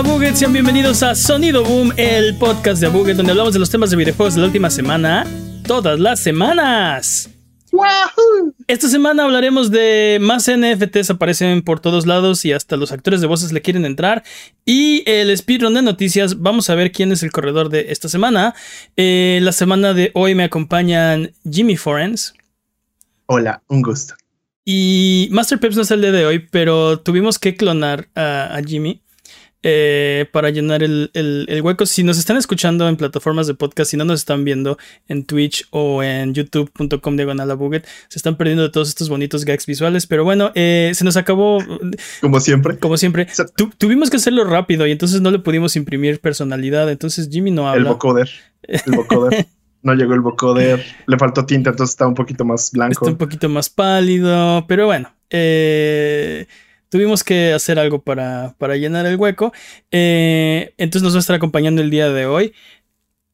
Hola Buget, sean bienvenidos a Sonido Boom, el podcast de Buget, donde hablamos de los temas de videojuegos de la última semana, todas las semanas. Esta semana hablaremos de más NFTs aparecen por todos lados y hasta los actores de voces le quieren entrar. Y el speedrun de noticias, vamos a ver quién es el corredor de esta semana. Eh, la semana de hoy me acompañan Jimmy Forens. Hola, un gusto. Y Master Peps no es el día de hoy, pero tuvimos que clonar a Jimmy. Eh, para llenar el, hueco. Si nos están escuchando en plataformas de podcast, si no nos están viendo en Twitch o en youtube.com diagonal se están perdiendo de todos estos bonitos gags visuales. Pero bueno, eh, se nos acabó. Como siempre. Como siempre. tuvimos que hacerlo rápido y entonces no le pudimos imprimir personalidad. Entonces Jimmy no habla. El vocoder. El vocoder. no llegó el vocoder. Le faltó tinta, entonces está un poquito más blanco. Está un poquito más pálido. Pero bueno. Eh tuvimos que hacer algo para, llenar el hueco. Eh, entonces nos va a estar acompañando el día de hoy.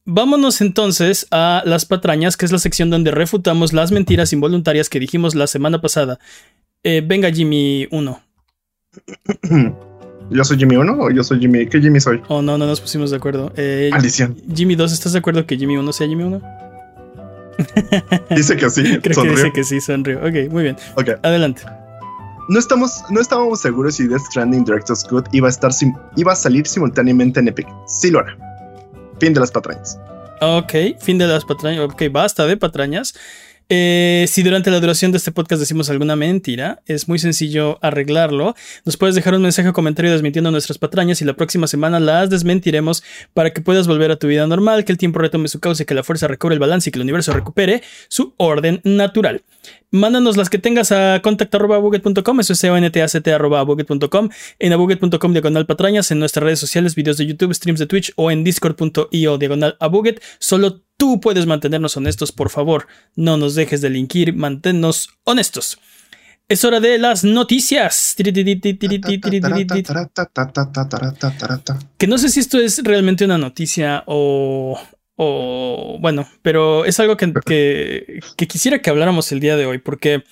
Vámonos entonces a las patrañas, que es la sección donde refutamos las mentiras involuntarias que dijimos la semana pasada. Eh, venga, Jimmy 1. ¿Yo soy Jimmy 1 o yo soy Jimmy? ¿Qué Jimmy soy? Oh, no, no nos pusimos de acuerdo. Eh, Maldición. Jimmy 2, ¿estás de acuerdo que Jimmy 1 sea Jimmy 1? dice que sí. Creo que dice que sí, sonrió. Ok, muy bien. Ok. Adelante no, estamos, estábamos seguros si Death Stranding Director's Cut iba a, estar iba a salir simultáneamente en Epic. Sí lo hará. Fin de las patrañas. Ok, fin de las patrañas. Ok, basta de patrañas. Eh, si durante la duración de este podcast decimos alguna mentira, es muy sencillo arreglarlo. Nos puedes dejar un mensaje o comentario desmintiendo nuestras patrañas y la próxima semana las desmentiremos para que puedas volver a tu vida normal, que el tiempo retome su causa, que la fuerza recobre el balance y que el universo recupere su orden natural. Mándanos las que tengas a contact.buget.com, eso es contact.buget.com, en abuget.com diagonal patrañas, en nuestras redes sociales, videos de YouTube, streams de Twitch o en discord.io diagonal abuget. Solo tú puedes mantenernos honestos, por favor. No nos dejes de linkir, manténnos honestos. Es hora de las noticias. Que no sé si esto es realmente una noticia o, o bueno, pero es algo que, que, quisiera que habláramos el día de hoy, porque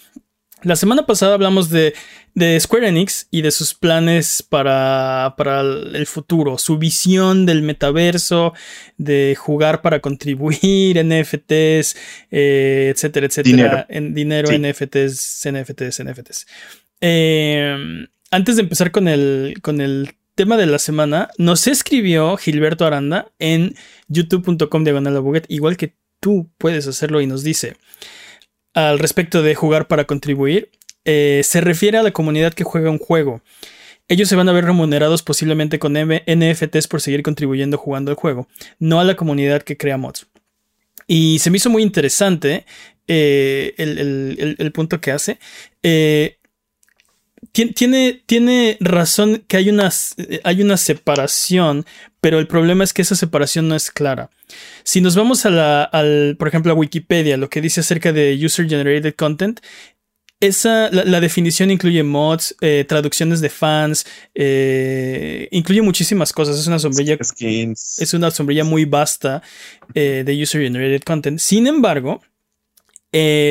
la semana pasada hablamos de, de Square Enix y de sus planes para, para, el futuro, su visión del metaverso, de jugar para contribuir, NFTs, eh, etcétera, etcétera, dinero, en dinero NFTs, NFTs, NFTs. Eh, antes de empezar con el, con el tema de la semana nos escribió Gilberto Aranda en youtube.com diagonal igual que tú puedes hacerlo y nos dice al respecto de jugar para contribuir, eh, se refiere a la comunidad que juega un juego. Ellos se van a ver remunerados posiblemente con NFTs por seguir contribuyendo jugando el juego, no a la comunidad que crea mods. Y se me hizo muy interesante eh, el, punto que hace. Eh, tiene, tiene razón que hay una, hay una separación, pero el problema es que esa separación no es clara. Si nos vamos a la, al, por ejemplo, a Wikipedia, lo que dice acerca de User Generated Content, esa, la, definición incluye mods, eh, traducciones de fans, eh, incluye muchísimas cosas. Es una sombrilla. Es una sombrilla muy vasta eh, de User Generated Content. Sin embargo,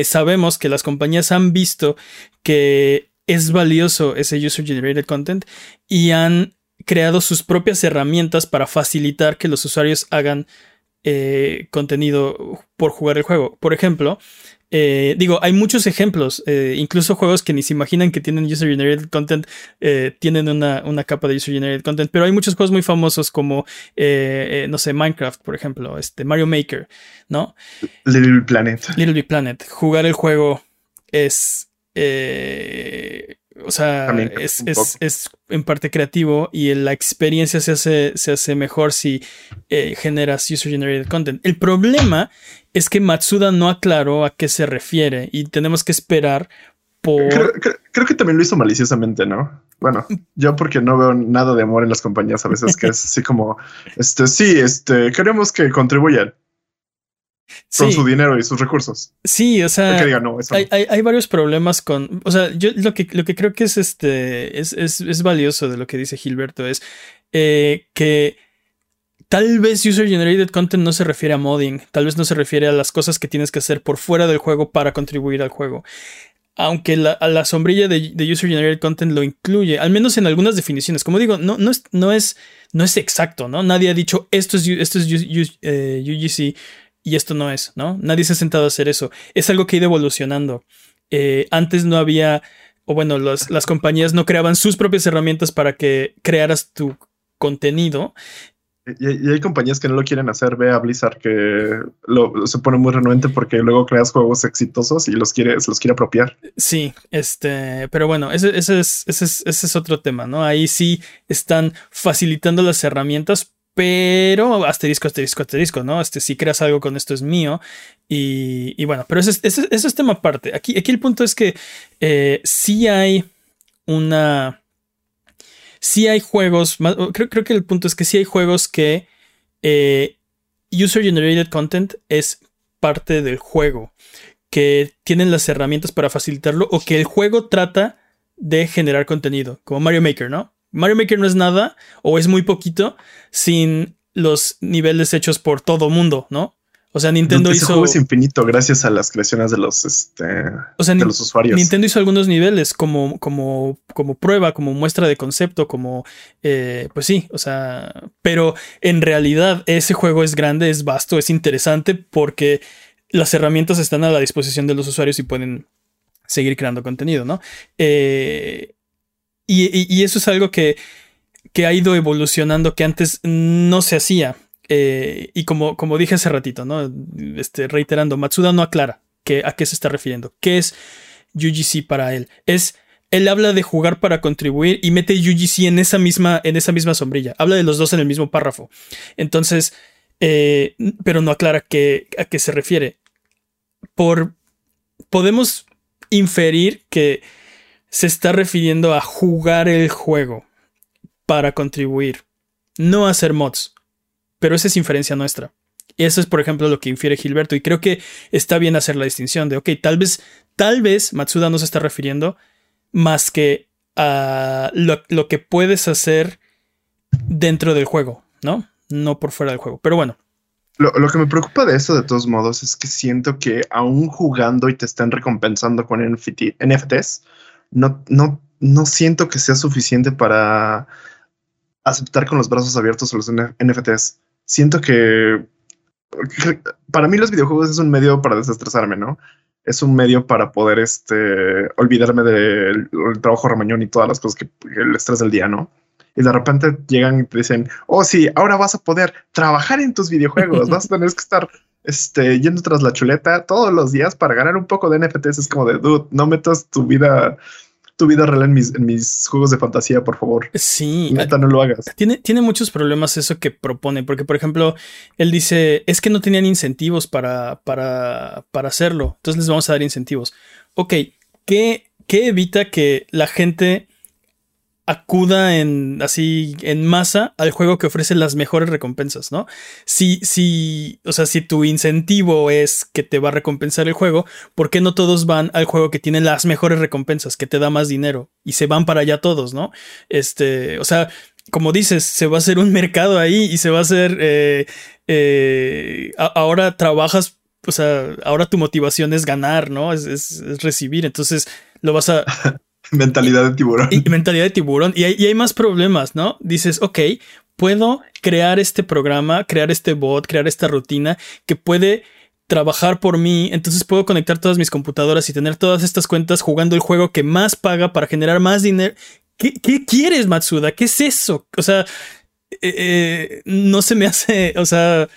sabemos que las compañías han visto que es valioso ese user generated content y han creado sus propias herramientas para facilitar que los usuarios hagan eh, contenido por jugar el juego. Por ejemplo, eh, digo, hay muchos ejemplos, eh, incluso juegos que ni se imaginan que tienen user generated content, tienen una, capa de user generated content, pero hay muchos juegos muy famosos como, no sé, Minecraft, por ejemplo, este, Mario Maker, ¿no? Little Big Planet. Little Big Planet. Jugar el juego es eh, o sea, es, en parte creativo y la experiencia se hace, se hace mejor si eh, generas user-generated content. El problema es que Matsuda no aclaró a qué se refiere y tenemos que esperar por... Creo, que también lo hizo maliciosamente, ¿no? Bueno, yo porque no veo nada de amor en las compañías a veces, que es así como, este, sí, este, queremos que contribuyan con su dinero y sus recursos. Sí, o sea, hay, varios problemas con, o sea, yo lo que, lo que creo que es este, es, es, valioso de lo que dice Gilberto es eh, que tal vez user generated content no se refiere a modding, tal vez no se refiere a las cosas que tienes que hacer por fuera del juego para contribuir al juego. aunque la, la sombrilla de, User Generated Content lo incluye, al menos en algunas definiciones. Como digo, no, no, es, no, es, no es exacto, ¿no? Nadie ha dicho esto es, esto es UGC y esto no es, ¿no? Nadie se ha sentado a hacer eso. Es algo que ha ido evolucionando. Eh, antes no había, o bueno, las compañías no creaban sus propias herramientas para que crearas tu contenido y, hay compañías que no lo quieren hacer. Ve a Blizzard que lo, se pone muy renuente porque luego creas juegos exitosos y los quiere, se los quiere apropiar. Sí, este, pero bueno, ese, ese, es, ese, es, ese es otro tema, ¿no? Ahí sí están facilitando las herramientas, pero asterisco, asterisco, asterisco, ¿no? Este, si creas algo con esto es mío. Y, y bueno, pero ese, es tema aparte. Aquí, aquí el punto es que eh, sí hay una sí hay juegos, creo, creo que el punto es que sí hay juegos que eh, User Generated Content es parte del juego, que tienen las herramientas para facilitarlo o que el juego trata de generar contenido, como Mario Maker, ¿no? Mario Maker no es nada o es muy poquito sin los niveles hechos por todo mundo, ¿no? O sea, Nintendo hizo. juego es infinito gracias a las creaciones de los, este, de los usuarios. Nintendo hizo algunos niveles como, como, como prueba, como muestra de concepto, como. Eh, pues sí, o sea. Pero en realidad ese juego es grande, es vasto, es interesante porque las herramientas están a la disposición de los usuarios y pueden seguir creando contenido, ¿no? Eh, y, eso es algo que, que ha ido evolucionando que antes no se hacía. Eh, y como, como dije hace ratito, ¿no? Este, reiterando, Matsuda no aclara que, a qué se está refiriendo. ¿Qué es UGC para él? Es. Él habla de jugar para contribuir y mete UGC en esa misma, en esa misma sombrilla. Habla de los dos en el mismo párrafo. Entonces, eh, pero no aclara a qué se refiere. Por. Podemos inferir que se está refiriendo a jugar el juego para contribuir, no hacer mods pero esa es inferencia nuestra. Y eso es, por ejemplo, lo que infiere Gilberto. Y creo que está bien hacer la distinción de, ok, tal vez, tal vez Matsuda no se está refiriendo más que a lo, que puedes hacer dentro del juego, ¿no? No por fuera del juego. Pero bueno. Lo, que me preocupa de eso, de todos modos, es que siento que aún jugando y te están recompensando con NFTs, no, no, no siento que sea suficiente para aceptar con los brazos abiertos los NFTs siento que, para mí los videojuegos es un medio para desestresarme, ¿no? Es un medio para poder este, olvidarme del trabajo ramañón y todas las cosas que el estrés del día, ¿no? Y de repente llegan y te dicen, oh sí, ahora vas a poder trabajar en tus videojuegos, vas a tener que estar este, yendo tras la chuleta todos los días para ganar un poco de NFTs. Es como de, dude, no metas tu vida tu vida real en mis, en mis juegos de fantasía, por favor. Sí. Neta, no lo hagas. Tiene, tiene muchos problemas eso que propone, porque, por ejemplo, él dice, es que no tenían incentivos para, para, para hacerlo, entonces les vamos a dar incentivos. Ok, ¿qué, qué evita que la gente acuda en así en masa al juego que ofrece las mejores recompensas, ¿no? Si, si, o sea, si tu incentivo es que te va a recompensar el juego, ¿por qué no todos van al juego que tiene las mejores recompensas, que te da más dinero y se van para allá todos, ¿no? Este, o sea, como dices, se va a hacer un mercado ahí y se va a hacer, eh, eh, ahora trabajas, o sea, ahora tu motivación es ganar, ¿no? Es, es recibir, entonces lo vas a... Mentalidad de tiburón. Y, mentalidad de tiburón. Y hay, más problemas, ¿no? Dices, ok, puedo crear este programa, crear este bot, crear esta rutina que puede trabajar por mí, entonces puedo conectar todas mis computadoras y tener todas estas cuentas jugando el juego que más paga para generar más dinero. ¿Qué, quieres, Matsuda? ¿Qué es eso? O sea, eh, eh, no se me hace, o sea,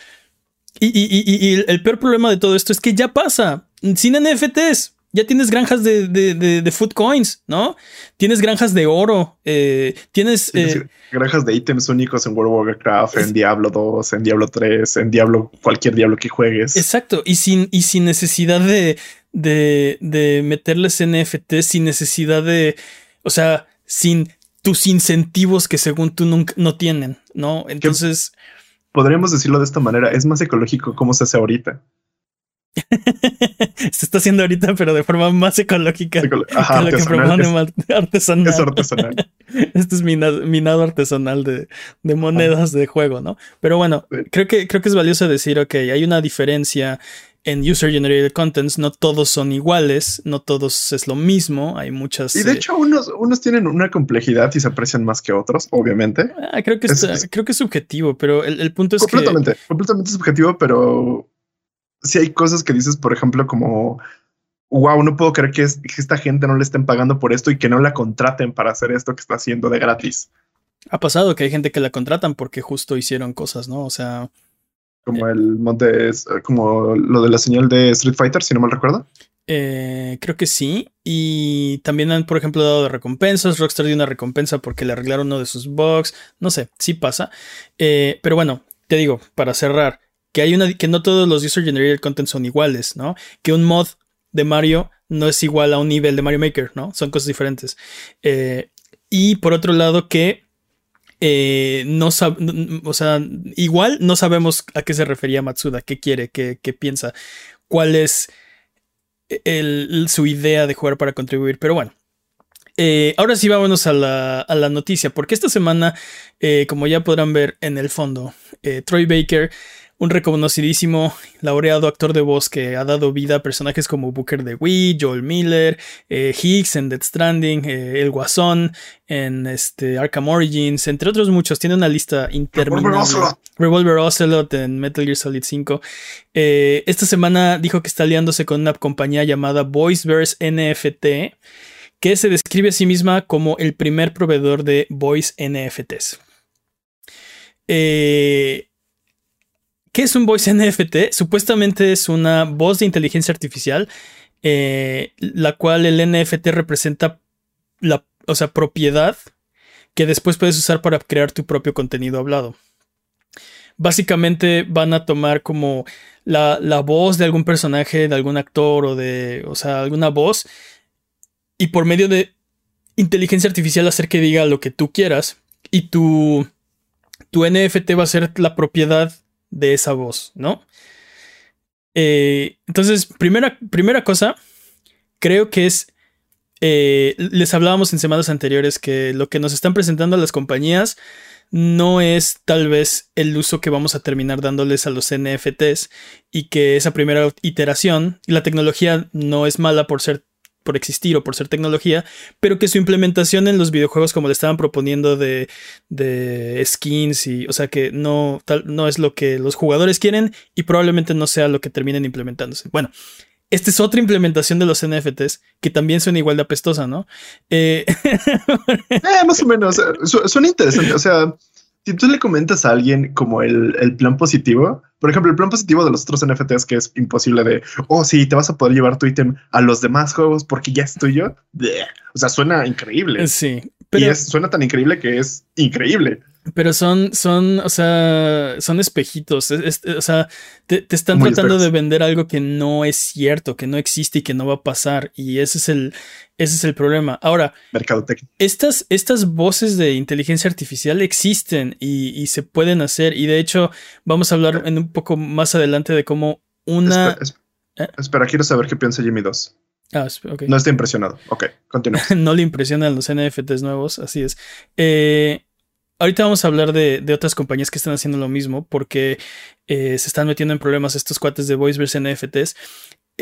y el peor problema de todo esto es que ya pasa, sin NFTs ya tienes granjas de, de, food coins, ¿no? Tienes granjas de oro, eh, tienes... Eh, granjas de ítems únicos en World of Warcraft, en Diablo 2, en Diablo 3, en Diablo, cualquier Diablo que juegues. Exacto, y sin, y sin necesidad de, de, meterles NFT, sin necesidad de, o sea, sin tus incentivos que según tú no, no tienen, ¿no? Entonces... Podríamos decirlo de esta manera, es más ecológico como se hace ahorita. Se está haciendo ahorita, pero de forma más ecológica que lo que propone artesanal. Es artesanal. Este es minado, artesanal de, monedas de juego, ¿no? Pero bueno, creo que, creo que es valioso decir, ok, hay una diferencia en User Generated Contents no todos son iguales, no todos es lo mismo, hay muchas... Y de eh, hecho unos, unos tienen una complejidad y se aprecian más que otros, obviamente. Ah, creo, que es, creo que es subjetivo, pero el, punto es completamente, que... Completamente subjetivo, pero si hay cosas que dices, por ejemplo, como... Wow, no puedo creer que, es, que esta gente no le estén pagando por esto y que no la contraten para hacer esto que está haciendo de gratis. Ha pasado que hay gente que la contratan porque justo hicieron cosas, ¿no? O sea. Como el monte, como lo de la señal de Street Fighter, si no mal recuerdo. Eh, creo que sí. Y también han, por ejemplo, dado de recompensas. Rockstar dio una recompensa porque le arreglaron uno de sus bugs. No sé, sí pasa. Eh, pero bueno, te digo, para cerrar, que hay una. que no todos los user generated content son iguales, ¿no? Que un mod de Mario no es igual a un nivel de Mario Maker, ¿no? Son cosas diferentes. Eh, y por otro lado, que eh, no o sea, igual no sabemos a qué se refería Matsuda, qué quiere, qué, piensa, cuál es su idea de jugar para contribuir. Pero bueno, eh, ahora sí vámonos a la, a la, noticia, porque esta semana, como ya podrán ver en el fondo, Troy Baker un reconocidísimo, laureado actor de voz que ha dado vida a personajes como Booker de Wii, Joel Miller, eh, Higgs en Dead Stranding, eh, El Guasón en este, Arkham Origins, entre otros muchos. Tiene una lista interminable. Revolver Ocelot en Metal Gear Solid 5. Eh, esta semana dijo que está aliándose con una compañía llamada Voiceverse NFT, que se describe a sí misma como el primer proveedor de voice NFTs. Eh, ¿Qué es un voice NFT? Supuestamente es una voz de inteligencia artificial, eh, la cual el NFT representa la o sea, propiedad que después puedes usar para crear tu propio contenido hablado. Básicamente van a tomar como la, la voz de algún personaje, de algún actor o de, o sea, alguna voz y por medio de inteligencia artificial hacer que diga lo que tú quieras y tu, tu NFT va a ser la propiedad de esa voz, ¿no? Eh, entonces, primera, primera cosa, creo que es, eh, les hablábamos en semanas anteriores que lo que nos están presentando las compañías no es tal vez el uso que vamos a terminar dándoles a los NFTs y que esa primera iteración, la tecnología no es mala por ser por existir o por ser tecnología, pero que su implementación en los videojuegos como le estaban proponiendo de, skins y, o sea, que no, tal, no es lo que los jugadores quieren y probablemente no sea lo que terminen implementándose. Bueno, esta es otra implementación de los NFTs que también suena igual de apestosa, ¿no? Eh, eh, más o menos, suena interesante, o sea si tú le comentas a alguien como el, plan positivo, por ejemplo, el plan positivo de los otros NFTs que es imposible de, oh, sí, te vas a poder llevar tu ítem a los demás juegos porque ya es tuyo. O sea, suena increíble. Sí. Pero... Y suena tan increíble que es increíble. Pero son, son, o sea, son espejitos. o sea, te, están tratando de vender algo que no es cierto, que no existe y que no va a pasar. Y ese es el, ese es el problema. Ahora, estas, estas voces de inteligencia artificial existen y, se pueden hacer. Y de hecho, vamos a hablar en un poco más adelante de cómo una. Espera, ¿Eh? quiero saber qué piensa Jimmy 2. Ah, no está impresionado. Ok, continúa. no le impresionan los NFTs nuevos, así es. Eh, Ahorita vamos a hablar de, otras compañías que están haciendo lo mismo porque eh, se están metiendo en problemas estos cuates de Voiceverse NFTs.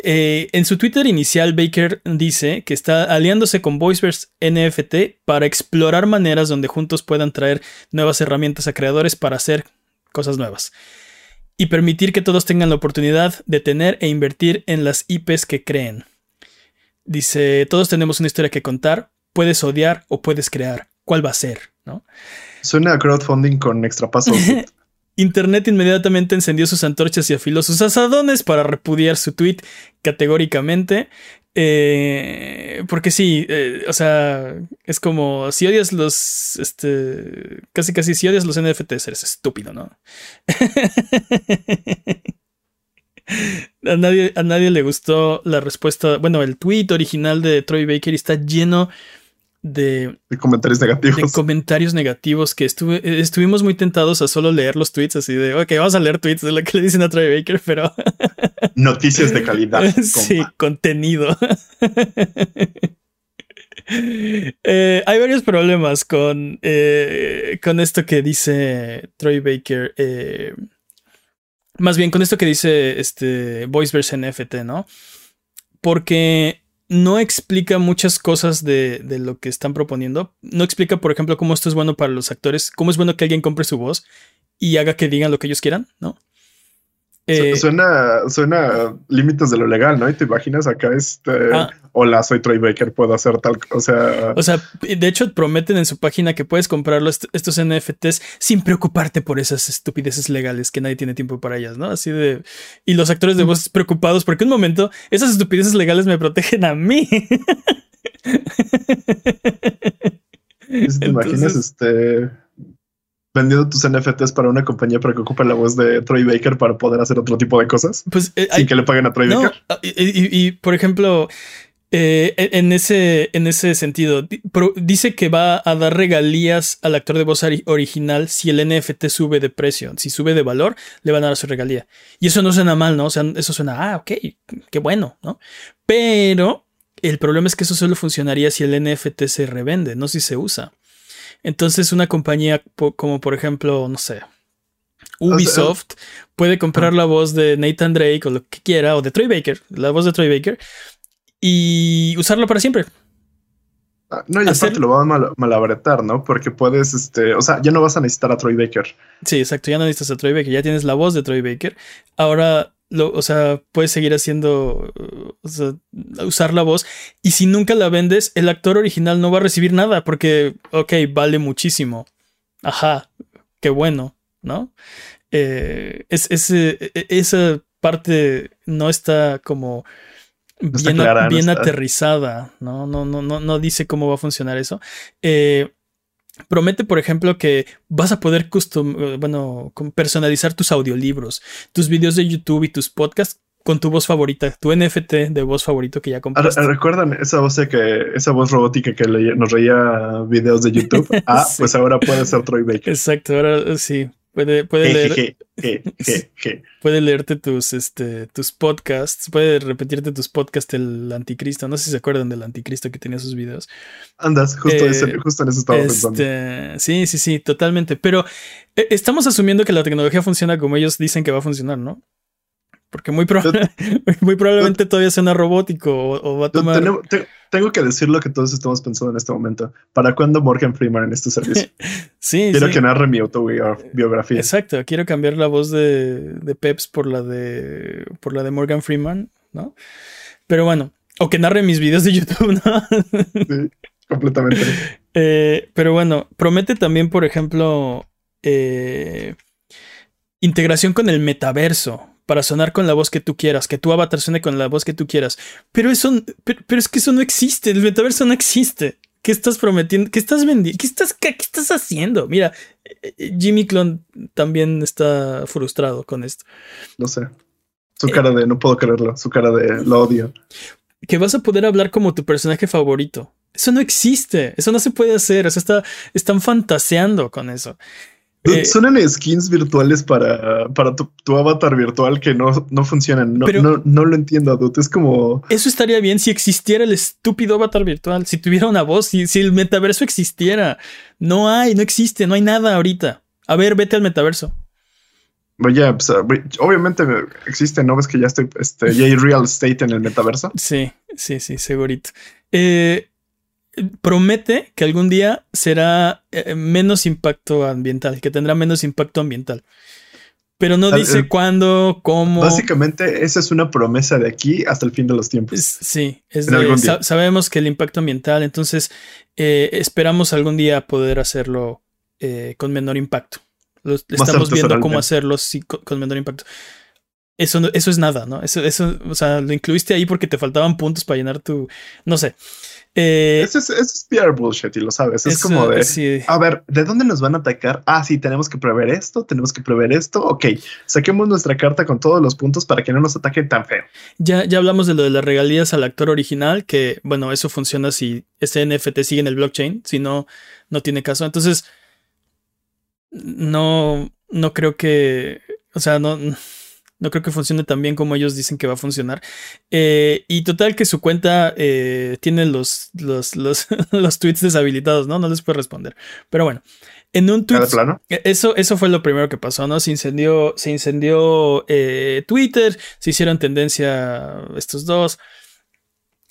Eh, en su Twitter inicial, Baker dice que está aliándose con Voiceverse NFT para explorar maneras donde juntos puedan traer nuevas herramientas a creadores para hacer cosas nuevas y permitir que todos tengan la oportunidad de tener e invertir en las IPs que creen. Dice, todos tenemos una historia que contar, puedes odiar o puedes crear. ¿Cuál va a ser? ¿No? Suena a crowdfunding con extra pasos. Internet inmediatamente encendió sus antorchas y afiló sus asadones para repudiar su tweet categóricamente. Eh, porque sí, eh, o sea, es como si odias los, este, casi casi si odias los NFTs, eres estúpido, ¿no? a, nadie, a nadie le gustó la respuesta, bueno, el tweet original de Troy Baker está lleno de, comentarios negativos. De comentarios negativos que estuve, estuvimos muy tentados a solo leer los tweets así de, ok, vamos a leer tweets de lo que le dicen a Troy Baker, pero... Noticias de calidad. sí, contenido. Eh, hay varios problemas con, eh, con esto que dice Troy Baker. Eh, Más bien con esto que dice este Voiceverse NFT, ¿no? Porque no explica muchas cosas de, de, lo que están proponiendo. No explica, por ejemplo, cómo esto es bueno para los actores, cómo es bueno que alguien compre su voz y haga que digan lo que ellos quieran, ¿no? Eh, suena, suena límites de lo legal, ¿no? Y te imaginas acá este, ah. hola, soy Troy Baker, puedo hacer tal, o sea... O sea, de hecho prometen en su página que puedes comprar estos NFTs sin preocuparte por esas estupideces legales que nadie tiene tiempo para ellas, ¿no? Así de... Y los actores de voz preocupados porque un momento, esas estupideces legales me protegen a mí. ¿Te imaginas este vendiendo tus NFTs para una compañía para que ocupe la voz de Troy Baker para poder hacer otro tipo de cosas. Pues eh, sin que le paguen a Troy Baker. Ah, y, por ejemplo, eh, en, ese, en ese sentido, dice que va a dar regalías al actor de voz original si el NFT sube de precio. Si sube de valor, le van a dar su regalía. Y eso no suena mal, ¿no? O sea, eso suena, ah, ok, qué bueno, ¿no? Pero el problema es que eso solo funcionaría si el NFT se revende, no si se usa. Entonces una compañía como por ejemplo, no sé, Ubisoft puede comprar la voz de Nathan Drake o lo que quiera, o de Troy Baker, la voz de Troy Baker, y usarlo para siempre. Ah, no, y aparte lo van a malabretar, ¿no? Porque puedes, este, o sea, ya no vas a necesitar a Troy Baker. Sí, exacto, ya no necesitas a Troy Baker, ya tienes la voz de Troy Baker. Ahora o sea, puedes seguir haciendo, o sea, usar la voz. Y si nunca la vendes, el actor original no va a recibir nada porque, ok, vale muchísimo. Ajá, qué bueno, ¿no? Eh, es, e, esa parte no está como bien, aterrizada, ¿no? No, no, no, no dice cómo va a funcionar eso. Eh, Promete, por ejemplo, que vas a poder custom, eh, bueno, personalizar tus audiolibros, tus videos de YouTube y tus podcasts con tu voz favorita, tu NFT de voz favorito que ya compraste. ¿Recuerdan esa voz que esa voz robótica que nos reía videos de YouTube? Ah, pues ahora puede ser Troy Baker. Exacto, ahora sí, Puede, puede leer. puede leerte tus, este, tus podcasts. Puede repetirte tus podcasts el anticristo. No sé si se acuerdan del anticristo que tenía sus videos. Andas, justo, en eso estaba pensando. Este, sí, sí, sí, totalmente. Pero eh, estamos asumiendo que la tecnología funciona como ellos dicen que va a funcionar, ¿no? Porque muy, muy probablemente todavía suena robótico o, va a tomar. Tengo, que decir lo que todos estamos pensando en este momento. ¿Para cuándo Morgan Freeman en este servicio? sí. Quiero que narre mi autobiografía. Exacto. Quiero cambiar la voz de, de, Peps por la de, por la de Morgan Freeman, ¿no? Pero bueno, o que narre mis videos de YouTube, ¿no? sí, completamente. Eh, pero bueno, promete también, por ejemplo, eh, integración con el metaverso para sonar con la voz que tú quieras, que tu avatar suene con la voz que tú quieras. Pero eso, pero, es que eso no existe, el metaverso no existe. ¿Qué estás prometiendo? ¿Qué estás vendiendo? ¿Qué estás, qué, estás haciendo? Mira, eh, eh, Jimmy Clon también está frustrado con esto. No sé. Su cara de no puedo creerlo, su cara de lo odio. Que vas a poder hablar como tu personaje favorito. Eso no existe, eso no se puede hacer, o sea, está, están fantaseando con eso. Eh, Son skins virtuales para, para tu, avatar virtual que no, no funcionan. No, no, lo entiendo, dude. Es como. Eso estaría bien si existiera el estúpido avatar virtual. Si tuviera una voz, si, si el metaverso existiera. No hay, no existe, no hay nada ahorita. A ver, vete al metaverso. Oye, pues, obviamente existe, ¿no ves que ya estoy, este, ya hay real estate en el metaverso? Sí, sí, sí, segurito. Eh, promete que algún día será eh, menos impacto ambiental, que tendrá menos impacto ambiental. Pero no dice cuándo, cómo. Básicamente, esa es una promesa de aquí hasta el fin de los tiempos. sí, es sabemos que el impacto ambiental, entonces eh, esperamos algún día poder hacerlo eh, con menor impacto. estamos viendo cómo hacerlo con, menor impacto. Eso, eso es nada, ¿no? Eso, eso, o sea, lo incluiste ahí porque te faltaban puntos para llenar tu. No sé. Eh, eso, es, eso PR bullshit y lo sabes. Es como de, a ver, ¿de dónde nos van a atacar? Ah, sí, tenemos que prever esto, tenemos que prever esto. Ok, saquemos nuestra carta con todos los puntos para que no nos ataquen tan feo. Ya, ya hablamos de lo de las regalías al actor original, que bueno, eso funciona si ese NFT sigue en el blockchain, si no, no tiene caso. Entonces, no, no creo que, o sea, no No creo que funcione tan bien como ellos dicen que va a funcionar. Eh, y total que su cuenta eh, tiene los, los, los, tweets deshabilitados, ¿no? No les puede responder. Pero bueno, en un tweet... Plano? E, eso, eso fue lo primero que pasó, ¿no? Se incendió, se incendió eh, Twitter, se hicieron tendencia estos dos.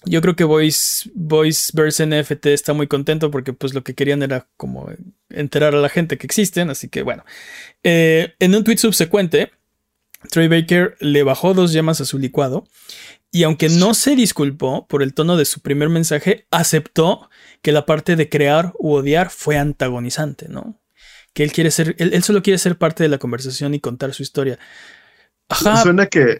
Yo creo que Voice, Voiceverse NFT está muy contento porque pues lo que querían era como enterar a la gente que existen, así que bueno. en un tweet subsecuente, Trey Baker le bajó dos llamas a su licuado y aunque no se disculpó por el tono de su primer mensaje, aceptó que la parte de crear u odiar fue antagonizante, ¿no? Que él quiere ser, él, solo quiere ser parte de la conversación y contar su historia. Suena que,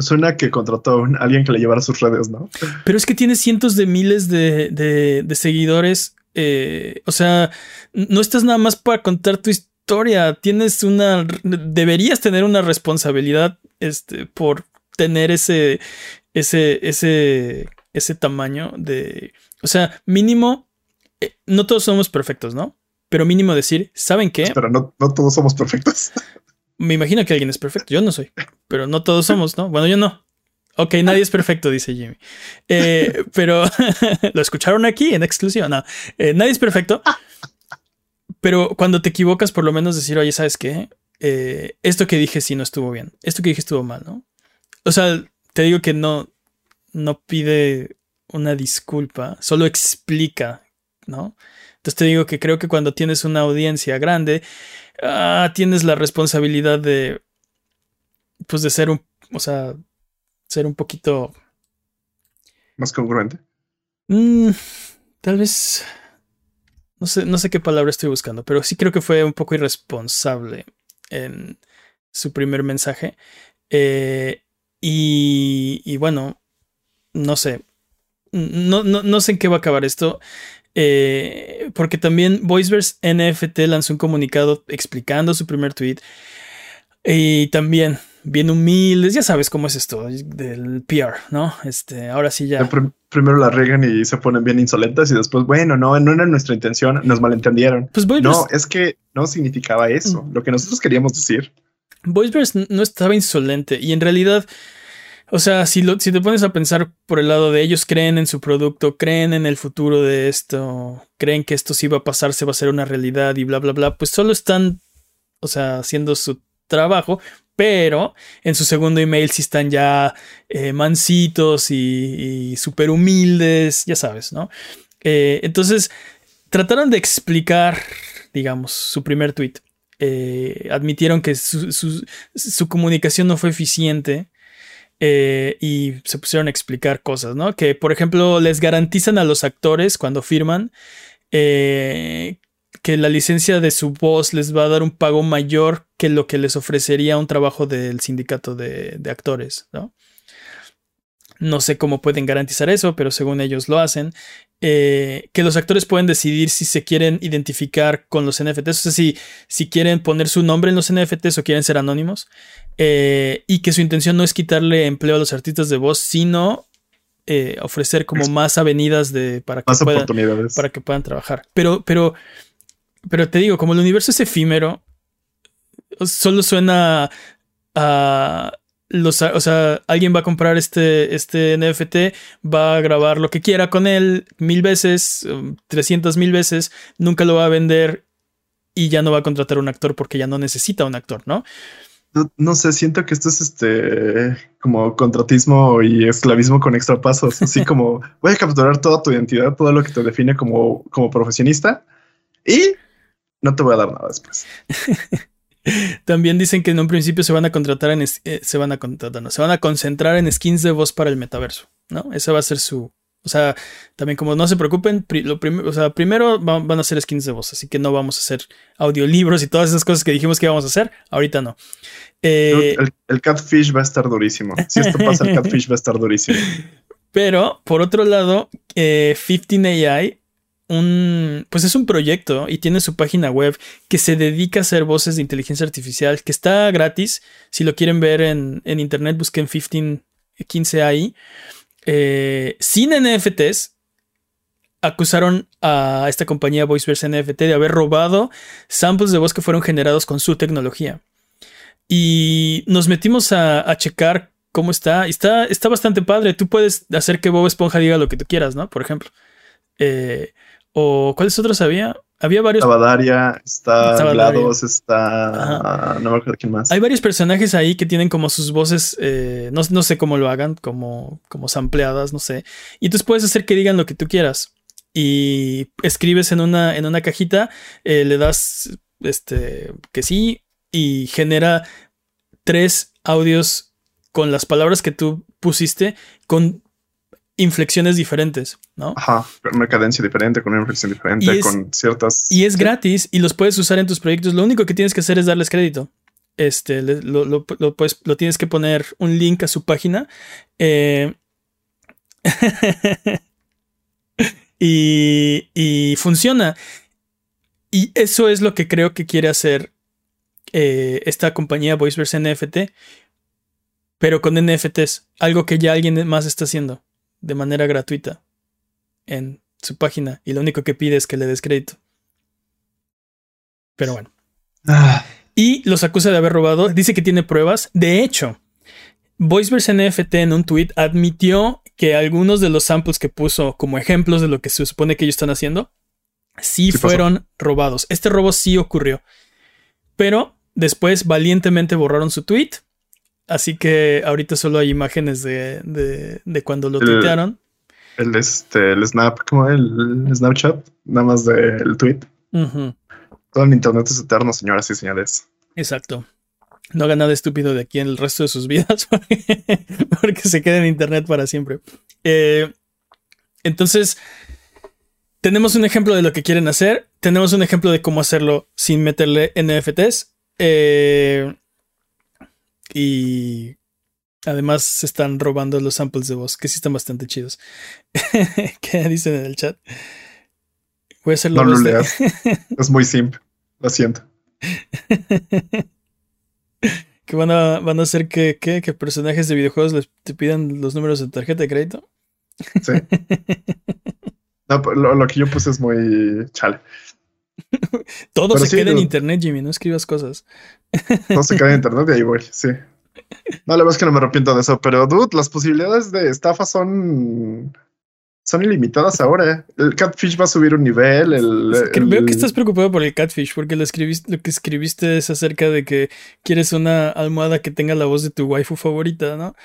suena que contrató a alguien que le llevara sus redes, ¿no? Pero es que tiene cientos de miles de, seguidores. Eh, o sea, no estás nada más para contar tu historia historia, tienes una, deberías tener una responsabilidad este, por tener ese, ese, ese, ese tamaño de, o sea, mínimo, eh, no todos somos perfectos, ¿no? Pero mínimo decir, ¿saben qué? Pero no, no todos somos perfectos. Me imagino que alguien es perfecto, yo no soy, pero no todos somos, ¿no? Bueno, yo no. Ok, nadie es perfecto, dice Jimmy. Eh, pero lo escucharon aquí en exclusión. No, eh, nadie es perfecto. Pero cuando te equivocas, por lo menos decir, oye, ¿sabes qué? Eh, esto que dije sí no estuvo bien. Esto que dije estuvo mal, ¿no? O sea, te digo que no, no pide una disculpa, solo explica, ¿no? Entonces te digo que creo que cuando tienes una audiencia grande, ah, tienes la responsabilidad de, pues de ser un, o sea, ser un poquito... Más congruente. Mm, tal vez no sé, qué palabra estoy buscando, pero sí creo que fue un poco irresponsable en su primer mensaje. Eh, y, bueno, no sé. No, no, sé en qué va a acabar esto. Eh, porque también Voiceverse NFT lanzó un comunicado explicando su primer tweet. Y también bien humildes, ya sabes cómo es esto del PR, ¿no? Este, ahora sí ya. primero la regan y se ponen bien insolentes y después, bueno, no, no era nuestra intención, nos malentendieron. Pues no, es que no significaba eso, mm. lo que nosotros queríamos decir. Voiceverse no estaba insolente y en realidad, o sea, si, lo, si te pones a pensar por el lado de ellos, creen en su producto, creen en el futuro de esto, creen que esto sí va a pasar, se va a hacer una realidad y bla, bla, bla, pues solo están, o sea, haciendo su trabajo, pero en su segundo email sí están ya eh, mansitos y, súper humildes, ya sabes, ¿no? Eh, entonces, trataron de explicar, digamos, su primer tweet. Eh, admitieron que su, comunicación no fue eficiente y se pusieron a explicar cosas, ¿no? Que, por ejemplo, les garantizan a los actores cuando firman que la licencia de su voz les va a dar un pago mayor que lo que les ofrecería un trabajo del sindicato de, actores, ¿no? No sé cómo pueden garantizar eso, pero según ellos lo hacen. Eh, que los actores pueden decidir si se quieren identificar con los NFTs, o sea, si, si quieren poner su nombre en los NFTs o quieren ser anónimos. Eh, y que su intención no es quitarle empleo a los artistas de voz, sino eh, ofrecer como más avenidas de, para, que puedan, para que puedan trabajar. Pero, pero pero te digo, como el universo es efímero, solo suena a los, o sea, alguien va a comprar este, este NFT, va a grabar lo que quiera con él mil veces, 300 um, mil veces, nunca lo va a vender y ya no va a contratar un actor porque ya no necesita un actor, ¿no? No, sé, siento que esto es este como contratismo y esclavismo con extra pasos, así como voy a capturar toda tu identidad, todo lo que te define como, como profesionista y no te voy a dar nada después. También dicen que en un principio se van a contratar en eh, se van a contratar, no, se van a concentrar en skins de voz para el metaverso, ¿no? Esa va a ser su, o sea, también como no se preocupen, lo primero, o sea, primero van, a ser skins de voz, así que no vamos a hacer audiolibros y todas esas cosas que dijimos que íbamos a hacer, ahorita no. Eh, el, catfish va a estar durísimo. Si esto pasa, el catfish va a estar durísimo. Pero por otro lado, 15 eh, AI un, pues es un proyecto y tiene su página web que se dedica a hacer voces de inteligencia artificial, que está gratis. Si lo quieren ver en, internet, busquen 15, 15 AI. sin NFTs, acusaron a esta compañía VoiceVerse NFT de haber robado samples de voz que fueron generados con su tecnología. Y nos metimos a, checar cómo está. Y está, está bastante padre. Tú puedes hacer que Bob Esponja diga lo que tú quieras, ¿no? Por ejemplo. Eh, o ¿cuáles otros había? Había varios. Está Badaria, está GLaDOS, está. No me acuerdo quién más. Hay varios personajes ahí que tienen como sus voces. Eh, no, no, sé cómo lo hagan, como, como sampleadas, no sé. Y tú puedes hacer que digan lo que tú quieras. Y escribes en una, en una cajita, eh, le das este que sí, y genera tres audios con las palabras que tú pusiste con inflexiones diferentes, ¿no? Ajá, una cadencia diferente, con una inflexión diferente, con ciertas... Y es gratis y los puedes usar en tus proyectos. Lo único que tienes que hacer es darles crédito. Este, lo, lo, lo tienes que poner un link a su página. Eh, y, y, funciona. Y eso es lo que creo que quiere hacer eh, esta compañía VoiceVerse NFT, pero con NFTs, algo que ya alguien más está haciendo de manera gratuita en su página y lo único que pide es que le des crédito. Pero bueno. Ah. Y los acusa de haber robado. Dice que tiene pruebas. De hecho, VoiceVerse NFT en un tweet admitió que algunos de los samples que puso como ejemplos de lo que se supone que ellos están haciendo sí fueron robados. Este robo sí ocurrió. Pero después valientemente borraron su tweet Así que ahorita solo hay imágenes de, de, cuando lo tuitearon. El, este, el Snap, como el, Snapchat, nada más del tweet. Todo el internet es eterno, señoras y señores. Exacto. No haga nada estúpido de aquí en el resto de sus vidas porque, se queda en internet para siempre. Eh, entonces, tenemos un ejemplo de lo que quieren hacer. Tenemos un ejemplo de cómo hacerlo sin meterle NFTs. Eh, y además se están robando los samples de voz, que sí están bastante chidos. ¿Qué dicen en el chat? Voy a hacerlo. No lo es muy simple. Lo siento. que van a, van a hacer que, que, personajes de videojuegos les te pidan los números de tarjeta de crédito. Sí. Pues, lo, que yo puse es muy chale. Todo se queda en internet, Jimmy, no escribas cosas. Todo se queda en internet y ahí voy, sí. No, la verdad es que no me arrepiento de eso, pero dude, las posibilidades de estafa son son ilimitadas ahora. El catfish va a subir un nivel. Veo que estás preocupado por el catfish, porque lo, escribiste, lo que escribiste es acerca de que quieres una almohada que tenga la voz de tu waifu favorita, ¿no?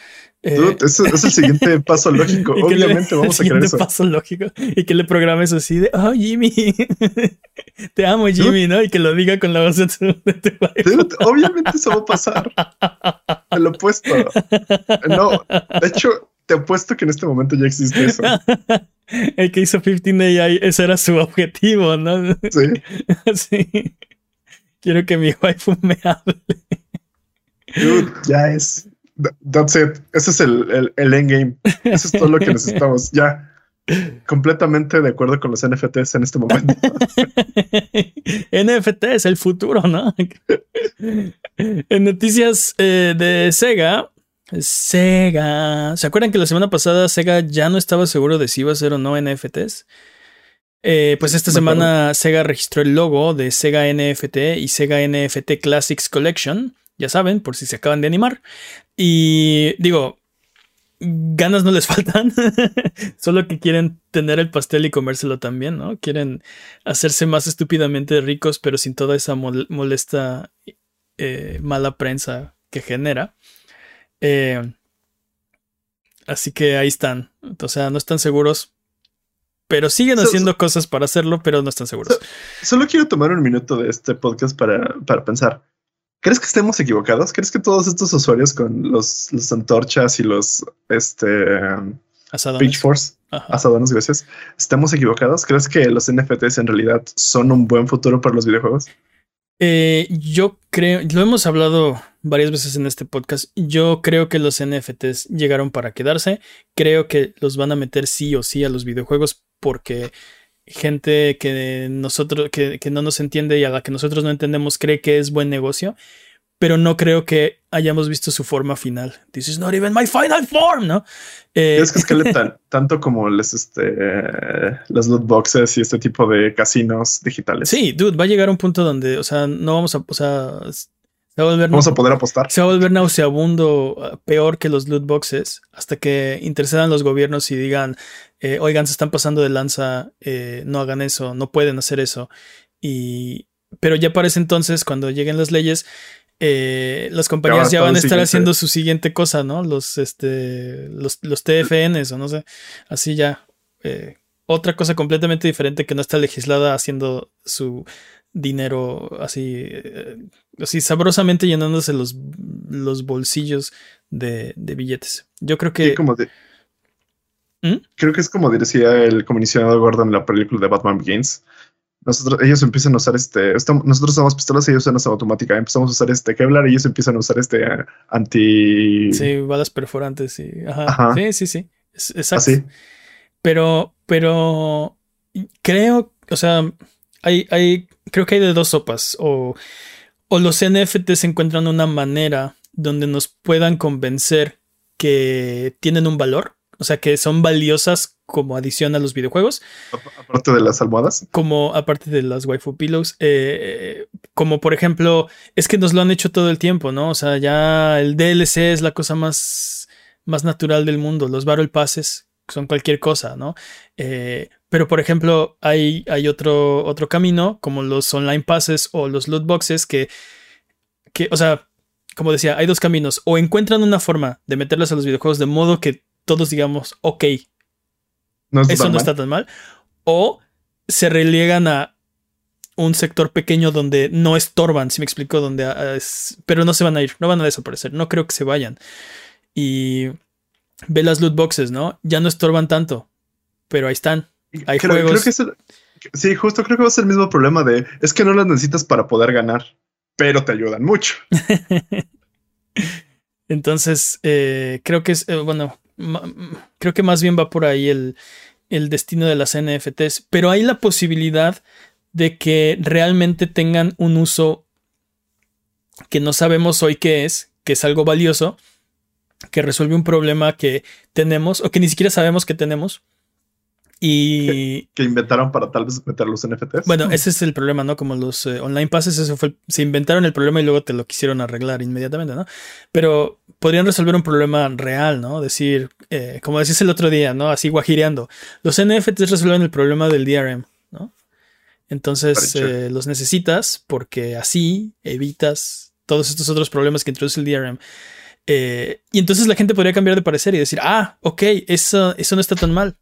Eh, es el siguiente paso lógico. Obviamente vamos a querer eso. paso lógico. Y que le programes así de, oh, Jimmy, te amo, Jimmy, ¿no? Y que lo diga con la voz de tu, waifu. obviamente eso va a pasar. El opuesto. No, de hecho, te apuesto que en este momento ya existe eso. El que hizo 15 AI, ese era su objetivo, ¿no? Sí. sí. Quiero que mi waifu me hable. Dude, ya es. That's it. Ese es el, el, endgame. Eso es todo lo que necesitamos. Ya. Completamente de acuerdo con los NFTs en este momento. NFT es el futuro, ¿no? en noticias eh, de Sega, Sega. ¿Se acuerdan que la semana pasada Sega ya no estaba seguro de si iba a ser o no NFTs? Eh, pues esta semana Sega registró el logo de Sega NFT y Sega NFT Classics Collection. Ya saben, por si se acaban de animar. Y digo, ganas no les faltan. Solo que quieren tener el pastel y comérselo también, ¿no? Quieren hacerse más estúpidamente ricos, pero sin toda esa molesta eh, mala prensa que genera. Eh, así que ahí están. O sea, no están seguros. Pero siguen haciendo cosas para hacerlo, pero no están seguros. solo quiero tomar un minuto de este podcast para, para pensar. ¿Crees que estemos equivocados? ¿Crees que todos estos usuarios con los, los antorchas y los este Asadones. Force, asadones, gracias, estamos equivocados? ¿Crees que los NFTs en realidad son un buen futuro para los videojuegos? Eh, yo creo, lo hemos hablado varias veces en este podcast, yo creo que los NFTs llegaron para quedarse, creo que los van a meter sí o sí a los videojuegos porque gente que nosotros, que, que no nos entiende y a la que nosotros no entendemos cree que es buen negocio pero no creo que hayamos visto su forma final. This is not even my final form, ¿no? Eh, es que escala tan, tanto como les, este, las loot boxes y este tipo de casinos digitales. Sí, dude, va a llegar un punto donde, o sea, no vamos a, o sea, Vamos a poder apostar. Se va a volver nauseabundo, uh, peor que los loot boxes, hasta que intercedan los gobiernos y digan, eh, oigan, se están pasando de lanza, eh, no hagan eso, no pueden hacer eso. Y, pero ya para ese entonces, cuando lleguen las leyes, eh, las compañías ya, van a estar haciendo su siguiente cosa, ¿no? Los, este, los, los TFNs o no sé, así ya. otra cosa completamente diferente que no está legislada haciendo su dinero así, eh, así sabrosamente llenándose los, los bolsillos de, billetes. Yo creo que... como ¿Mm? Creo que es como decía el comisionado Gordon en la película de Batman Begins. Nosotros, ellos empiezan a usar este, nosotros usamos pistolas y ellos usan esa automática. Empezamos a usar este Kevlar y ellos empiezan a usar este anti. Sí, balas perforantes y. Ajá. Sí, sí, sí. exacto. Pero, pero creo, o sea, hay, hay creo que hay de dos sopas. O, o los NFTs encuentran una manera donde nos puedan convencer que tienen un valor. O sea, que son valiosas como adición a los videojuegos. Aparte de las almohadas. Como aparte de las waifu pillows. Eh, como por ejemplo, es que nos lo han hecho todo el tiempo, ¿no? O sea, ya el DLC es la cosa más, más natural del mundo. Los Battle Passes son cualquier cosa, ¿no? Eh, pero, por ejemplo, hay, hay otro, otro camino, como los online passes o los loot boxes, que, que, o sea, como decía, hay dos caminos. O encuentran una forma de meterlos a los videojuegos de modo que todos digamos, ok, eso no está tan mal. O se reliegan a un sector pequeño donde no estorban, si me explico, donde ah, pero no se van a ir, no van a desaparecer, no creo que se vayan. Y ve las loot boxes, ¿no? Ya no estorban tanto, pero ahí están. Hay juegos. sí, justo creo que va a ser el mismo problema de es que no las necesitas para poder ganar, pero te ayudan mucho. Entonces, eh, creo que es, eh, bueno, creo que más bien va por ahí el, el destino de las NFTs, pero hay la posibilidad de que realmente tengan un uso que no sabemos hoy qué es, que es algo valioso, que resuelve un problema que tenemos o que ni siquiera sabemos que tenemos y. Que, inventaron para tal vez meter los NFTs. Bueno, ese es el problema, ¿no? Como los eh, online passes, eso fue. Se inventaron el problema y luego te lo quisieron arreglar inmediatamente, ¿no? Pero podrían resolver un problema real, ¿no? Decir, eh, como decías el otro día, ¿no? Así guajireando. Los NFTs resuelven el problema del DRM, ¿no? Entonces eh, los necesitas porque así evitas todos estos otros problemas que introduce el DRM. y entonces la gente podría cambiar de parecer y decir, ah, ok, eso, eso no está tan mal.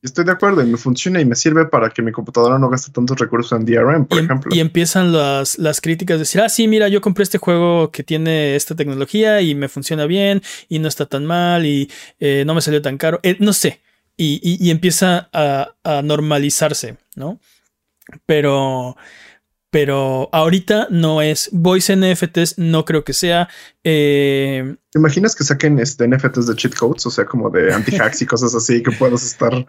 Estoy de acuerdo y me funciona y me sirve para que mi computadora no gaste tantos recursos en DRM, por em- ejemplo. Y empiezan las, las críticas de decir, ah, sí, mira, yo compré este juego que tiene esta tecnología y me funciona bien y no está tan mal y eh, no me salió tan caro. Eh, no sé. Y, empieza a, normalizarse, ¿no? Pero, pero ahorita no es voice NFTs, no creo que sea. Eh, ¿Te imaginas que saquen este NFTs de cheat codes? O sea, como de anti-hacks y cosas así que puedas estar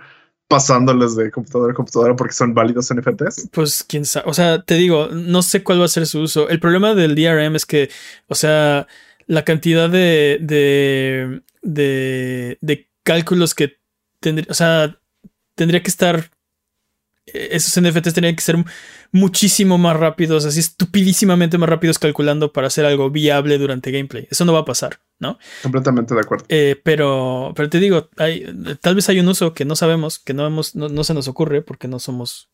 pasándoles de computadora a computadora porque son válidos NFTs? Pues quién sabe. O sea, te digo, no sé cuál va a ser su uso. El problema del DRM es que, o sea, la cantidad de, de, de, de cálculos que tendría, o sea, tendría que estar esos NFTs tendrían que ser muchísimo más rápidos, así estupidísimamente más rápidos calculando para hacer algo viable durante gameplay. Eso no va a pasar. ¿no? Completamente de acuerdo. Eh, pero, pero te digo, hay, tal vez hay un uso que no sabemos, que no, hemos, no, se nos ocurre porque no somos...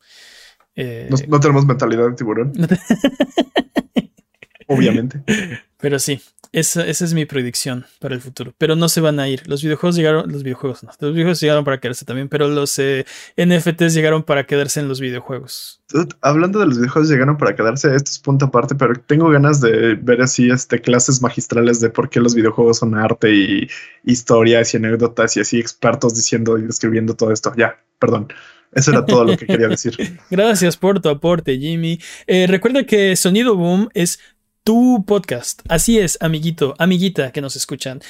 Eh, no, tenemos mentalidad de tiburón. Obviamente. Pero sí, esa, esa, es mi predicción para el futuro. Pero no se van a ir. Los videojuegos llegaron, los videojuegos no, los videojuegos llegaron para quedarse también, pero los eh, NFTs llegaron para quedarse en los videojuegos. Hablando de los videojuegos llegaron para quedarse, esto es punto aparte, pero tengo ganas de ver así este, clases magistrales de por qué los videojuegos son arte y historias y anécdotas y así expertos diciendo y describiendo todo esto. Ya, perdón. Eso era todo lo que quería decir. Gracias por tu aporte, Jimmy. Eh, recuerda que Sonido Boom es tu podcast. Así es, amiguito, amiguita que nos escuchan.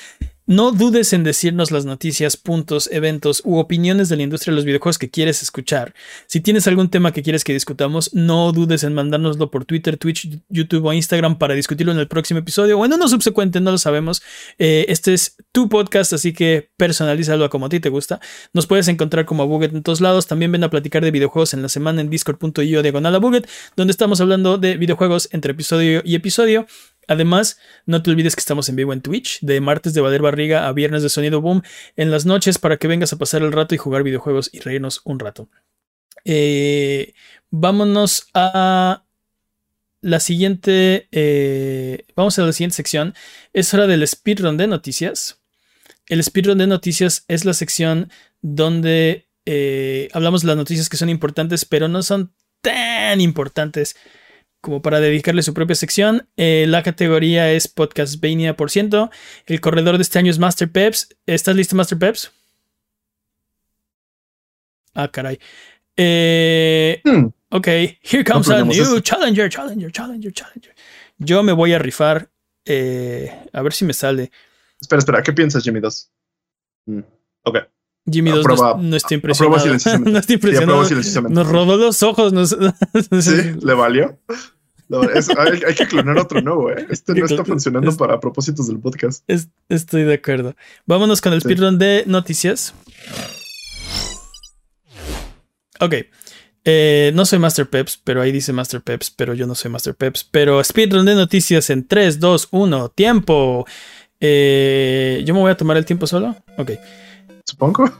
No dudes en decirnos las noticias, puntos, eventos u opiniones de la industria de los videojuegos que quieres escuchar. Si tienes algún tema que quieres que discutamos, no dudes en mandárnoslo por Twitter, Twitch, YouTube o Instagram para discutirlo en el próximo episodio o en uno subsecuente, no lo sabemos. Eh, este es tu podcast, así que personalízalo como a ti te gusta. Nos puedes encontrar como a Buget en todos lados. También ven a platicar de videojuegos en la semana en discord.io diagonal a Buget, donde estamos hablando de videojuegos entre episodio y episodio. Además, no te olvides que estamos en vivo en Twitch, de martes de Valer Barriga a viernes de Sonido Boom, en las noches para que vengas a pasar el rato y jugar videojuegos y reírnos un rato. Eh, vámonos a la siguiente. Eh, vamos a la siguiente sección. Es hora del speedrun de noticias. El speedrun de noticias es la sección donde eh, hablamos de las noticias que son importantes, pero no son tan importantes como para dedicarle su propia sección. Eh, la categoría es Podcast por ciento. El corredor de este año es Master Peps. ¿Estás listo, Master Peps? Ah, caray. Eh, hmm. Ok, here comes a new challenger, challenger, challenger, challenger. Yo me voy a rifar. a ver si me sale. Espera, espera, ¿qué piensas, Jimmy 2? Mm, ok. Jimmy 2 no, está impresionado. no está impresionado. Nos rodó los ojos. sí, le valió. hay, que clonar otro nuevo, ¿eh? Este no está funcionando para propósitos del podcast. estoy de acuerdo. Vámonos con el speedrun de noticias. Ok. Eh, no soy Master Peps, pero ahí dice Master Peps, pero yo no soy Master Peps. Pero speedrun de noticias en 3, 2, 1, tiempo. Eh, ¿Yo me voy a tomar el tiempo solo? Ok. Supongo.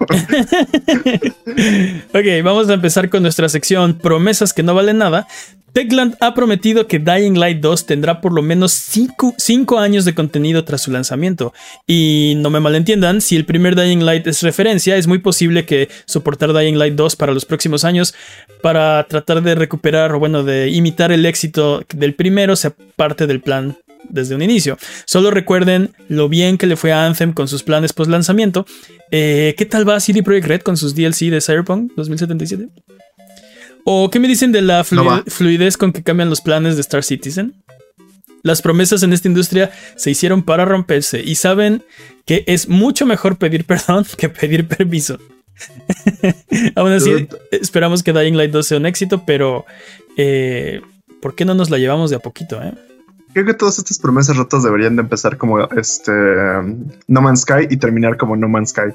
ok, vamos a empezar con nuestra sección Promesas que no valen nada. Techland ha prometido que Dying Light 2 tendrá por lo menos 5 años de contenido tras su lanzamiento. Y no me malentiendan, si el primer Dying Light es referencia, es muy posible que soportar Dying Light 2 para los próximos años, para tratar de recuperar o bueno, de imitar el éxito del primero, sea parte del plan desde un inicio. Solo recuerden lo bien que le fue a Anthem con sus planes post lanzamiento. Eh, ¿Qué tal va CD Projekt Red con sus DLC de Cyberpunk 2077? ¿O qué me dicen de la fluidez con que cambian los planes de Star Citizen? Las promesas en esta industria se hicieron para romperse y saben que es mucho mejor pedir perdón que pedir permiso. Aún así, esperamos que Dying Light 2 sea un éxito, pero eh, ¿por qué no nos la llevamos de a poquito? Eh? Creo que todas estas promesas rotas deberían de empezar como este No Man's Sky y terminar como No Man's Sky.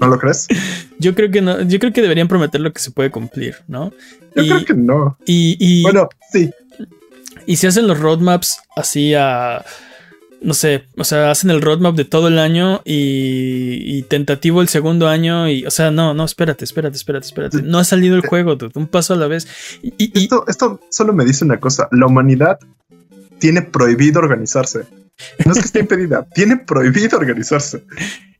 ¿No lo crees? Yo creo que no, yo creo que deberían prometer lo que se puede cumplir, ¿no? Yo creo que no. Y, bueno, sí. Y si hacen los roadmaps así a no sé, o sea, hacen el roadmap de todo el año y, tentativo el segundo año y, o sea, no, no, espérate, espérate, espérate, espérate. No ha salido el juego, un paso a la vez. Y, esto, esto solo me dice una cosa, la humanidad tiene prohibido organizarse. No es que esté impedida, tiene prohibido organizarse.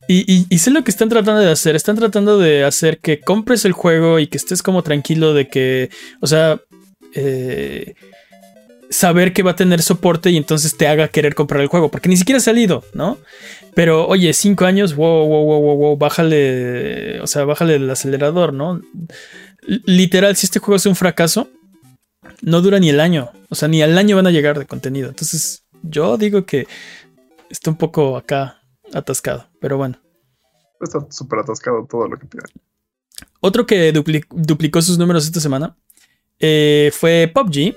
Y, y, sé lo que están tratando de hacer. Están tratando de hacer que compres el juego y que estés como tranquilo de que, o sea, eh, saber que va a tener soporte y entonces te haga querer comprar el juego, porque ni siquiera ha salido, ¿no? Pero oye, cinco años, wow, wow, wow, wow, wow, bájale, o sea, bájale el acelerador, ¿no? Literal, si este juego es un fracaso, no dura ni el año. O sea, ni al año van a llegar de contenido. Entonces, yo digo que está un poco acá atascado, pero bueno. Está súper atascado todo lo que tiene. Otro que duplicó sus números esta semana eh, fue PUBG,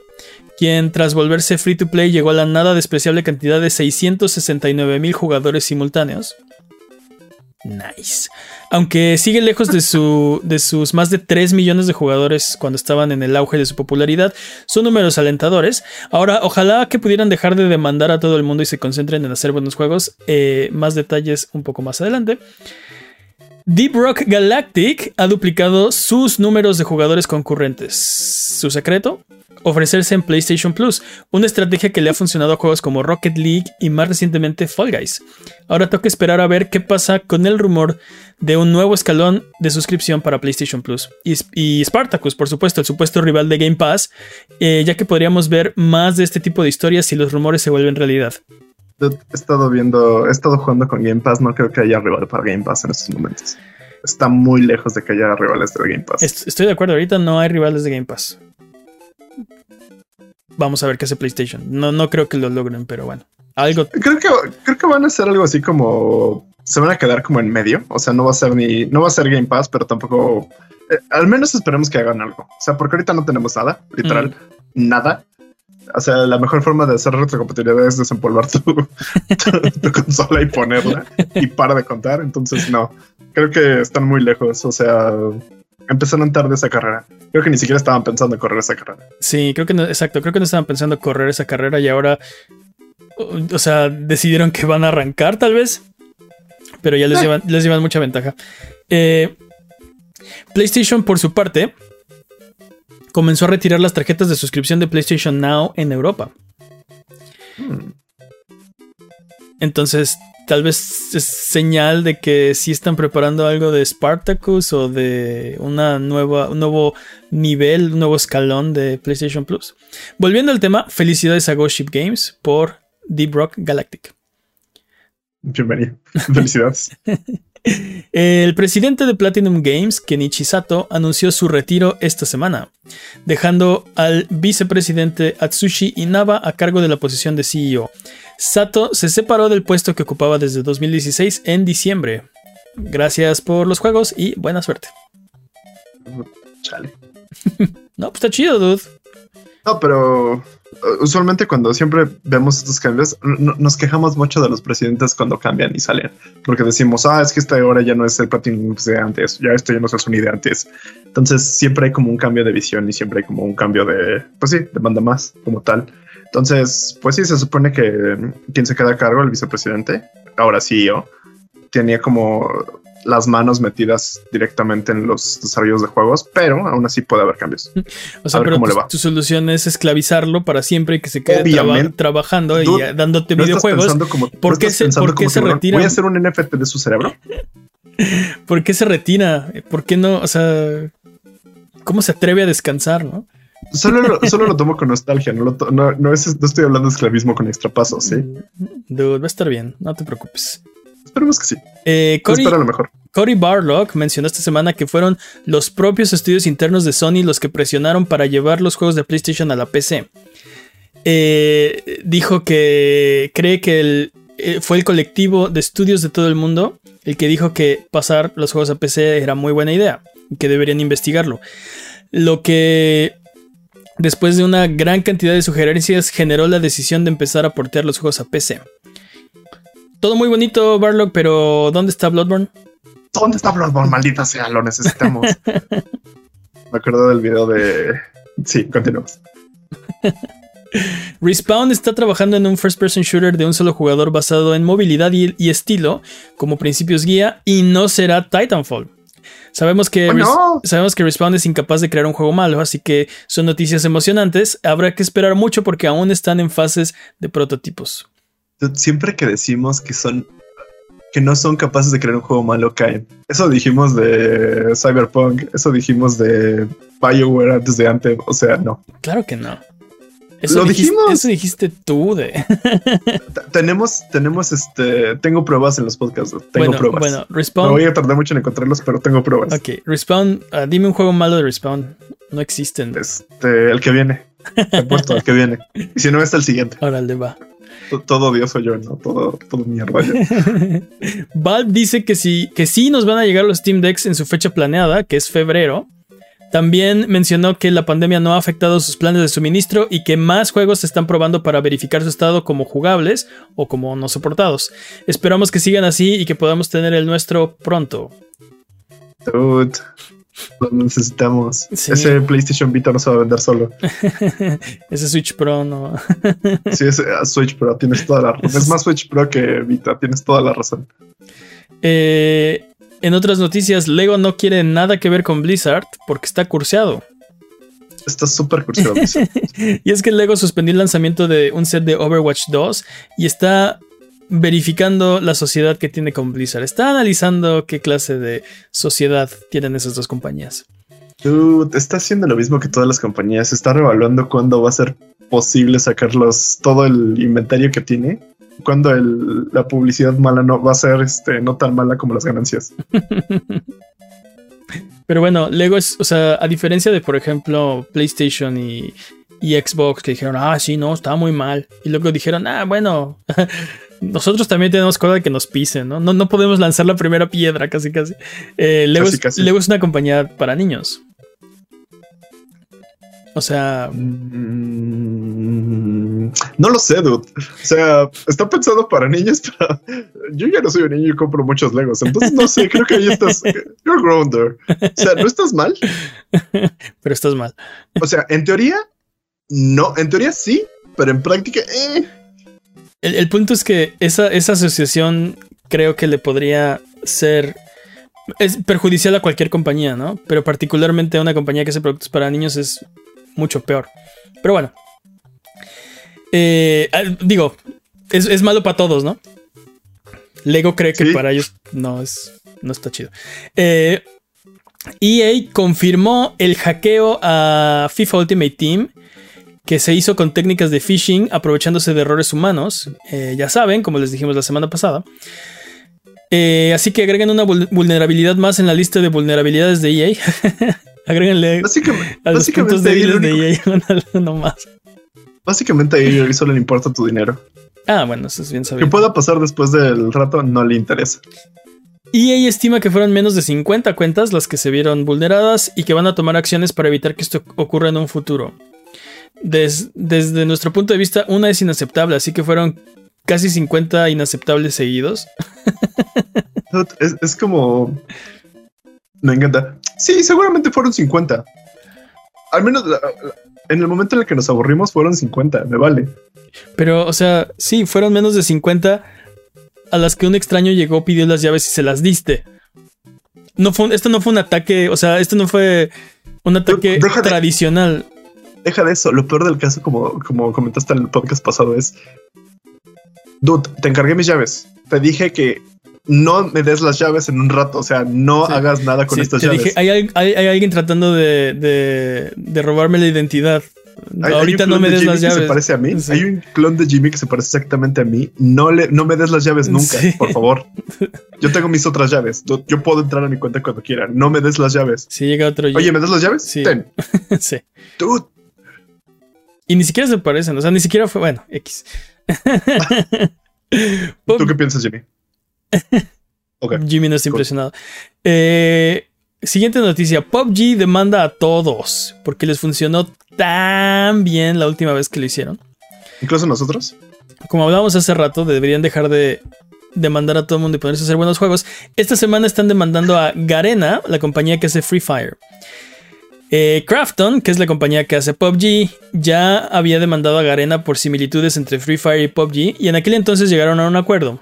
quien tras volverse free to play llegó a la nada despreciable cantidad de 669 mil jugadores simultáneos. Nice. Aunque sigue lejos de, su, de sus más de 3 millones de jugadores cuando estaban en el auge de su popularidad, son números alentadores. Ahora, ojalá que pudieran dejar de demandar a todo el mundo y se concentren en hacer buenos juegos. Eh, más detalles un poco más adelante. Deep Rock Galactic ha duplicado sus números de jugadores concurrentes. Su secreto, ofrecerse en PlayStation Plus, una estrategia que le ha funcionado a juegos como Rocket League y más recientemente Fall Guys. Ahora toca esperar a ver qué pasa con el rumor de un nuevo escalón de suscripción para PlayStation Plus. Y, Spartacus, por supuesto, el supuesto rival de Game Pass, eh, ya que podríamos ver más de este tipo de historias si los rumores se vuelven realidad. He estado viendo, he estado jugando con Game Pass, no creo que haya rival para Game Pass en estos momentos. Está muy lejos de que haya rivales de Game Pass. Estoy de acuerdo, ahorita no hay rivales de Game Pass. Vamos a ver qué hace PlayStation. No, no creo que lo logren, pero bueno. Algo. Creo que, creo que van a hacer algo así como. Se van a quedar como en medio. O sea, no va a ser ni. No va a ser Game Pass, pero tampoco. Eh, al menos esperemos que hagan algo. O sea, porque ahorita no tenemos nada, literal, mm. nada. O sea, la mejor forma de hacer retrocompatibilidad es desempolvar tu, tu, consola y ponerla y para de contar. Entonces, no, creo que están muy lejos. O sea, empezaron tarde esa carrera. Creo que ni siquiera estaban pensando en correr esa carrera. Sí, creo que no, exacto, creo que no estaban pensando en correr esa carrera y ahora, o sea, decidieron que van a arrancar tal vez, pero ya les, ah. llevan, les llevan mucha ventaja. Eh, PlayStation, por su parte, comenzó a retirar las tarjetas de suscripción de PlayStation Now en Europa. Hmm. Entonces, tal vez es señal de que sí están preparando algo de Spartacus o de una nueva, un nuevo nivel, un nuevo escalón de PlayStation Plus. Volviendo al tema, felicidades a Ghost Ship Games por Deep Rock Galactic. Bienvenido. Felicidades. El presidente de Platinum Games, Kenichi Sato, anunció su retiro esta semana, dejando al vicepresidente Atsushi Inaba a cargo de la posición de CEO. Sato se separó del puesto que ocupaba desde 2016 en diciembre. Gracias por los juegos y buena suerte. Chale. no, pues está chido, dude. No, pero usualmente cuando siempre vemos estos cambios, nos quejamos mucho de los presidentes cuando cambian y salen, porque decimos, ah, es que esta hora ya no es el Platinum de antes, ya esto ya no es el Sony de antes. Entonces siempre hay como un cambio de visión y siempre hay como un cambio de, pues sí, demanda más como tal. Entonces, pues sí, se supone que quien se queda a cargo, el vicepresidente, ahora CEO, tenía como las manos metidas directamente en los desarrollos de juegos, pero aún así puede haber cambios. O sea, pero tu, solución es esclavizarlo para siempre y que se quede trabajando y dándote videojuegos. ¿Por qué se, retira? Voy a hacer un NFT de su cerebro. ¿Por qué se retira? ¿Por qué no? O sea, ¿cómo se atreve a descansar, no? Solo lo, solo lo tomo con nostalgia, no, no, no, estoy hablando de esclavismo con extrapasos, ¿sí? Dude, va a estar bien, no te preocupes. Esperemos que sí. Eh, lo mejor. Cory Barlock mencionó esta semana que fueron los propios estudios internos de Sony los que presionaron para llevar los juegos de PlayStation a la PC. Eh, dijo que cree que eh, fue el colectivo de estudios de todo el mundo el que dijo que pasar los juegos a PC era muy buena idea y que deberían investigarlo. Lo que después de una gran cantidad de sugerencias generó la decisión de empezar a portear los juegos a PC. Todo muy bonito, Barlock, pero ¿dónde está Bloodborne? ¿Dónde está Bloodborne? Maldita sea, lo necesitamos. Me acuerdo del video de. Sí, continuamos. Respawn está trabajando en un first-person shooter de un solo jugador basado en movilidad y, estilo como principios guía y no será Titanfall. Sabemos que, oh, sabemos que Respawn es incapaz de crear un juego malo, así que son noticias emocionantes. Habrá que esperar mucho porque aún están en fases de prototipos siempre que decimos que son que no son capaces de crear un juego malo caen. Eso dijimos de Cyberpunk, eso dijimos de BioWare antes de antes, o sea, no. Claro que no. Eso Lo dijimos. Eso dijiste tú de. tenemos, tenemos este. Tengo pruebas en los podcasts. Tengo pruebas. Bueno, Respawn. Me voy a tardar mucho en encontrarlos, pero tengo pruebas. Ok, Respawn. Ah, dime un juego malo de Respawn. No existen. Este, el que viene. Te el que viene. Y si no, está el siguiente. Órale, va todo Dios soy yo, ¿no? Todo, todo mierda. Valve dice que sí, que sí nos van a llegar los Steam Decks en su fecha planeada, que es febrero. También mencionó que la pandemia no ha afectado sus planes de suministro y que más juegos se están probando para verificar su estado como jugables o como no soportados. Esperamos que sigan así y que podamos tener el nuestro pronto. Dude. Lo necesitamos. Ese PlayStation Vita no se va a vender solo. Ese Switch Pro no. sí, ese ah, Switch Pro, tienes toda la razón. Es más Switch Pro que Vita, tienes toda la razón. Eh, en otras noticias, Lego no quiere nada que ver con Blizzard porque está curseado. Está súper curseado. y es que Lego suspendió el lanzamiento de un set de Overwatch 2 y está verificando la sociedad que tiene con Blizzard. Está analizando qué clase de sociedad tienen esas dos compañías. Dude, está haciendo lo mismo que todas las compañías. Está revaluando cuándo va a ser posible sacarlos todo el inventario que tiene. Cuando la publicidad mala no va a ser este, no tan mala como las ganancias. Pero bueno, Lego es, o sea, a diferencia de, por ejemplo, PlayStation y, y Xbox, que dijeron, ah, sí, no, está muy mal. Y luego dijeron, ah, bueno, nosotros también tenemos cosa que nos pisen, ¿no? ¿no? No podemos lanzar la primera piedra, casi, casi. Eh, Lego, es, una compañía para niños. O sea. Mm, no lo sé, dude. O sea, está pensado para niños, pero yo ya no soy un niño y compro muchos Legos. Entonces, no sé, creo que ahí estás. You're grown there. O sea, no estás mal. Pero estás mal. O sea, en teoría, no. En teoría sí, pero en práctica, eh. El, punto es que esa, esa asociación creo que le podría ser es perjudicial a cualquier compañía, ¿no? Pero particularmente a una compañía que hace productos para niños es mucho peor. Pero bueno. Eh, digo, es, malo para todos, ¿no? Lego cree que para ellos no es. No está chido. EA eh, e confirmó el hackeo a FIFA Ultimate Team que se hizo con técnicas de phishing aprovechándose de errores humanos. Eh, ya saben, como les dijimos la semana pasada. así que agreguen una vulnerabilidad más en la lista de vulnerabilidades de EA. Agréguenle básicamente, a los puntos débiles de EA uno más. Básicamente a EA solo le importa tu dinero. Ah, bueno, eso es bien sabido. Que pueda pasar después del rato no le interesa. EA estima que fueron menos de 50 cuentas las que se vieron vulneradas y que van a tomar acciones para evitar que esto ocurra en un futuro. Desde nuestro punto de vista, una es inaceptable, así que fueron casi 50 inaceptables seguidos. es como me encanta. Sí, seguramente fueron 50. Al menos en el momento en el que nos aburrimos fueron 50, me vale. Pero, o sea, sí, fueron menos de 50 a las que un extraño llegó, pidió las llaves y se las diste. No fue, esto no fue un ataque, o sea, esto no fue un ataque tradicional. Deja de eso, lo peor del caso, como, como comentaste en el podcast pasado, es... Dude, te encargué mis llaves. Te dije que no me des las llaves en un rato, o sea, no hagas nada con estas llaves. Dije, hay, alguien tratando de, robarme la identidad. Ahorita no me des las llaves. se parece a mí. Hay un clon de Jimmy que se parece exactamente a mí. No le, no me des las llaves nunca, por favor. Yo tengo mis otras llaves. Yo, puedo entrar a mi cuenta cuando quiera. No me des las llaves. Si llega otro. Oye, ¿me das las llaves? Sí. Ten. sí. Y ni siquiera se parecen. O sea, ni siquiera fue. Bueno, X. ¿Tú qué piensas, Jimmy? Jimmy no está impresionado. Eh, siguiente noticia: PUBG demanda a todos porque les funcionó tan bien la última vez que lo hicieron. Incluso nosotros. Como hablábamos hace rato, deberían dejar de demandar a todo el mundo y ponerse a hacer buenos juegos. Esta semana están demandando a Garena, la compañía que hace Free Fire. Eh, Crafton, que es la compañía que hace PUBG, ya había demandado a Garena por similitudes entre Free Fire y PUBG y en aquel entonces llegaron a un acuerdo.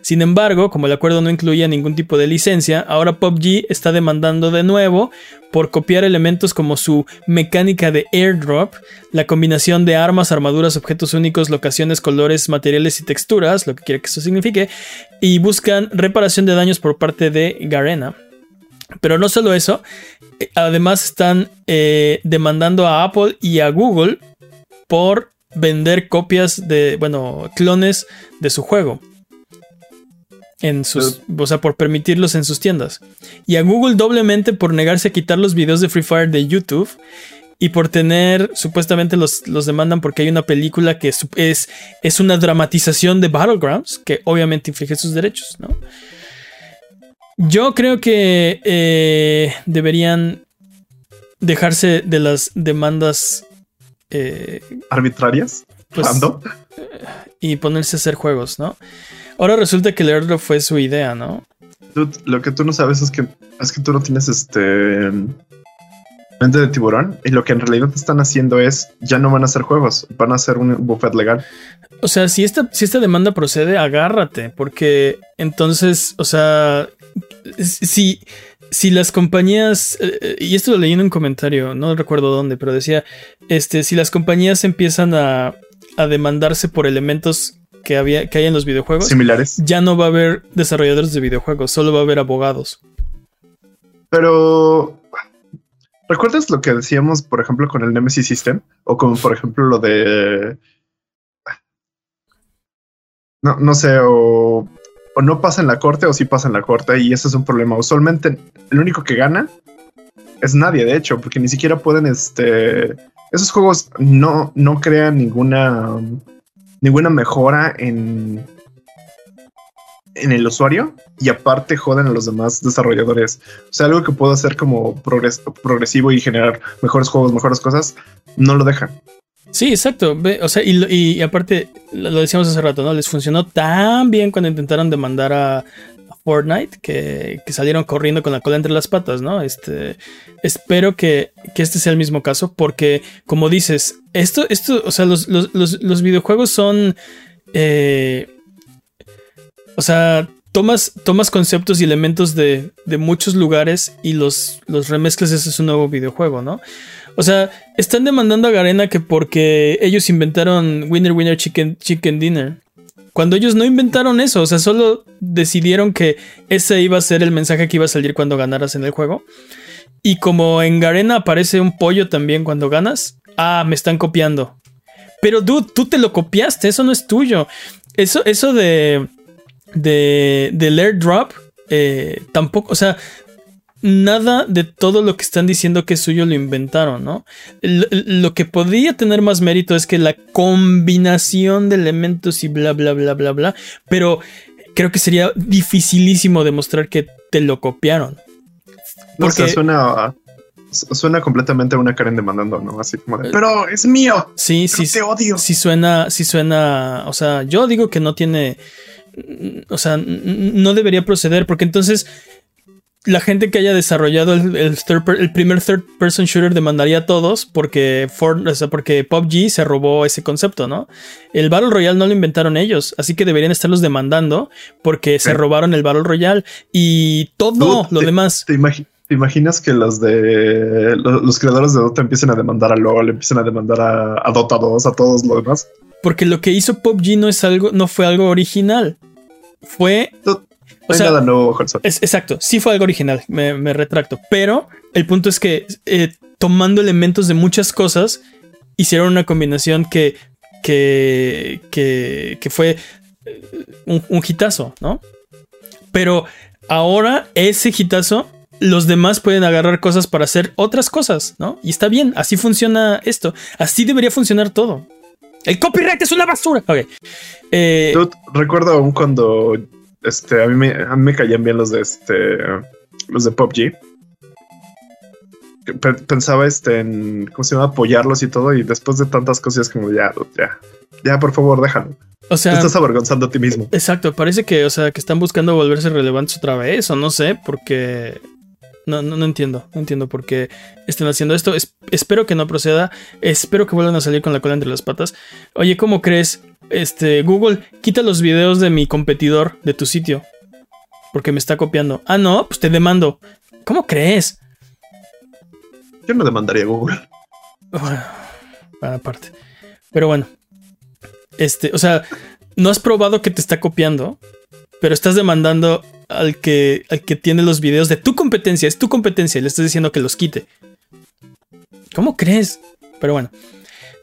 Sin embargo, como el acuerdo no incluía ningún tipo de licencia, ahora PUBG está demandando de nuevo por copiar elementos como su mecánica de airdrop, la combinación de armas, armaduras, objetos únicos, locaciones, colores, materiales y texturas, lo que quiera que eso signifique, y buscan reparación de daños por parte de Garena. Pero no solo eso, eh, además están eh, demandando a Apple y a Google por vender copias de, bueno, clones de su juego en sus, o sea, por permitirlos en sus tiendas. Y a Google doblemente por negarse a quitar los videos de Free Fire de YouTube y por tener, supuestamente los, los demandan porque hay una película que es, es, una dramatización de Battlegrounds, que obviamente inflige sus derechos, ¿no? Yo creo que eh, deberían dejarse de las demandas eh, arbitrarias pues, y ponerse a hacer juegos, ¿no? Ahora resulta que airdrop fue su idea, ¿no? lo que tú no sabes es que es que tú no tienes este mente de tiburón y lo que en realidad están haciendo es ya no van a hacer juegos, van a hacer un buffet legal. O sea, si esta, si esta demanda procede, agárrate, porque entonces, o sea, si, si las compañías, eh, y esto lo leí en un comentario, no recuerdo dónde, pero decía, este, si las compañías empiezan a, a demandarse por elementos que, había, que hay en los videojuegos. Similares. Ya no va a haber desarrolladores de videojuegos, solo va a haber abogados. Pero. ¿Recuerdas lo que decíamos, por ejemplo, con el Nemesis System? O con, por ejemplo, lo de. No, no sé, o, o no pasa en la corte o sí pasa en la corte, y ese es un problema. Usualmente, el único que gana es nadie, de hecho, porque ni siquiera pueden, este. Esos juegos no, no crean ninguna ninguna mejora en, en el usuario y aparte joden a los demás desarrolladores. O sea, algo que puedo hacer como progresivo y generar mejores juegos, mejores cosas, no lo dejan. Sí, exacto. O sea, y, aparte, lo decíamos hace rato, ¿no? Les funcionó tan bien cuando intentaron demandar a, Fortnite que, salieron corriendo con la cola entre las patas, ¿no? Este, espero que, este sea el mismo caso porque, como dices, esto, esto, o sea, los, videojuegos son... Eh, o sea, tomas, tomas conceptos y elementos de, muchos lugares y los, los remezclas, ese es un nuevo videojuego, ¿no? O sea, están demandando a Garena que porque ellos inventaron Winner Winner Chicken, Chicken Dinner. Cuando ellos no inventaron eso, o sea, solo decidieron que ese iba a ser el mensaje que iba a salir cuando ganaras en el juego. Y como en Garena aparece un pollo también cuando ganas, ah, me están copiando. Pero dude, tú te lo copiaste, eso no es tuyo. Eso, eso de, de, del airdrop, eh, tampoco, o sea, nada de todo lo que están diciendo que es suyo lo inventaron, ¿no? Lo, que podría tener más mérito es que la combinación de elementos y bla, bla, bla, bla, bla, pero creo que sería dificilísimo demostrar que te lo copiaron. Porque suena, suena completamente a una Karen demandando, ¿no? Así como de, pero es mío. Sí, sí. Te odio. Sí suena, sí suena, o sea, yo digo que no tiene, o sea, no debería proceder porque entonces la gente que haya desarrollado el, primer third person shooter demandaría a todos porque, porque PUBG se robó ese concepto, ¿no? El Battle Royale no lo inventaron ellos, así que deberían estarlos demandando porque se robaron el Battle Royale y todo lo demás. Te, imaginas que los de los, creadores de Dota empiecen a demandar a LoL, empiecen a demandar a, Dota 2, a todos los demás? Porque lo que hizo PUBG no es algo, no fue algo original. Fue o sea, nuevo, es, exacto, sí fue algo original, me, retracto. Pero el punto es que eh, tomando elementos de muchas cosas, hicieron una combinación que, que, que, fue eh, un, un hitazo, ¿no? Pero ahora ese hitazo, los demás pueden agarrar cosas para hacer otras cosas, ¿no? Y está bien, así funciona esto. Así debería funcionar todo. El copyright es una basura. Ok. Eh, recuerdo aún cuando este, a mí me, a mí me caían bien los de este, los de PUBG. Pensaba este en cómo se llama apoyarlos y todo, y después de tantas cosas, como ya, ya, ya, por favor, déjalo. O sea, Te estás avergonzando a ti mismo. Exacto, parece que, o sea, que están buscando volverse relevantes otra vez, o no sé, porque no, no, no entiendo, no entiendo por qué están haciendo esto. espero que no proceda, espero que vuelvan a salir con la cola entre las patas. Oye, ¿cómo crees? este, Google, quita los videos de mi competidor de tu sitio. Porque me está copiando. Ah, no, pues te demando. ¿Cómo crees? Yo no demandaría a Google. Bueno, aparte. Pero bueno. Este, o sea, no has probado que te está copiando, pero estás demandando al que, al que tiene los videos de tu competencia. Es tu competencia le estás diciendo que los quite. ¿Cómo crees? Pero bueno.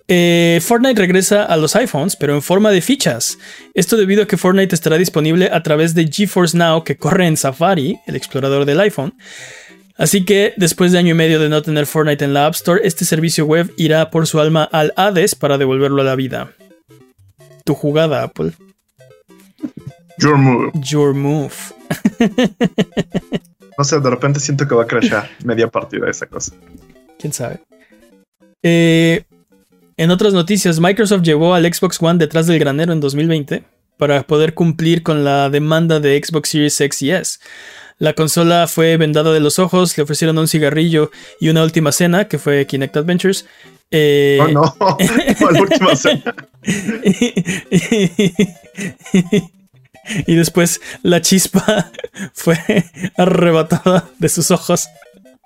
Eh, Fortnite regresa a los iPhones, pero en forma de fichas. Esto debido a que Fortnite estará disponible a través de GeForce Now, que corre en Safari, el explorador del iPhone. Así que, después de año y medio de no tener Fortnite en la App Store, este servicio web irá por su alma al Hades para devolverlo a la vida. Tu jugada, Apple. Your move. Your move. no sé, de repente siento que va a crashar media partida esa cosa. Quién sabe. Eh, en otras noticias, Microsoft llevó al Xbox One detrás del granero en 2020 para poder cumplir con la demanda de Xbox Series X y S. La consola fue vendada de los ojos, le ofrecieron un cigarrillo y una última cena, que fue Kinect Adventures. Eh, oh no, la última cena. y después la chispa fue arrebatada de sus ojos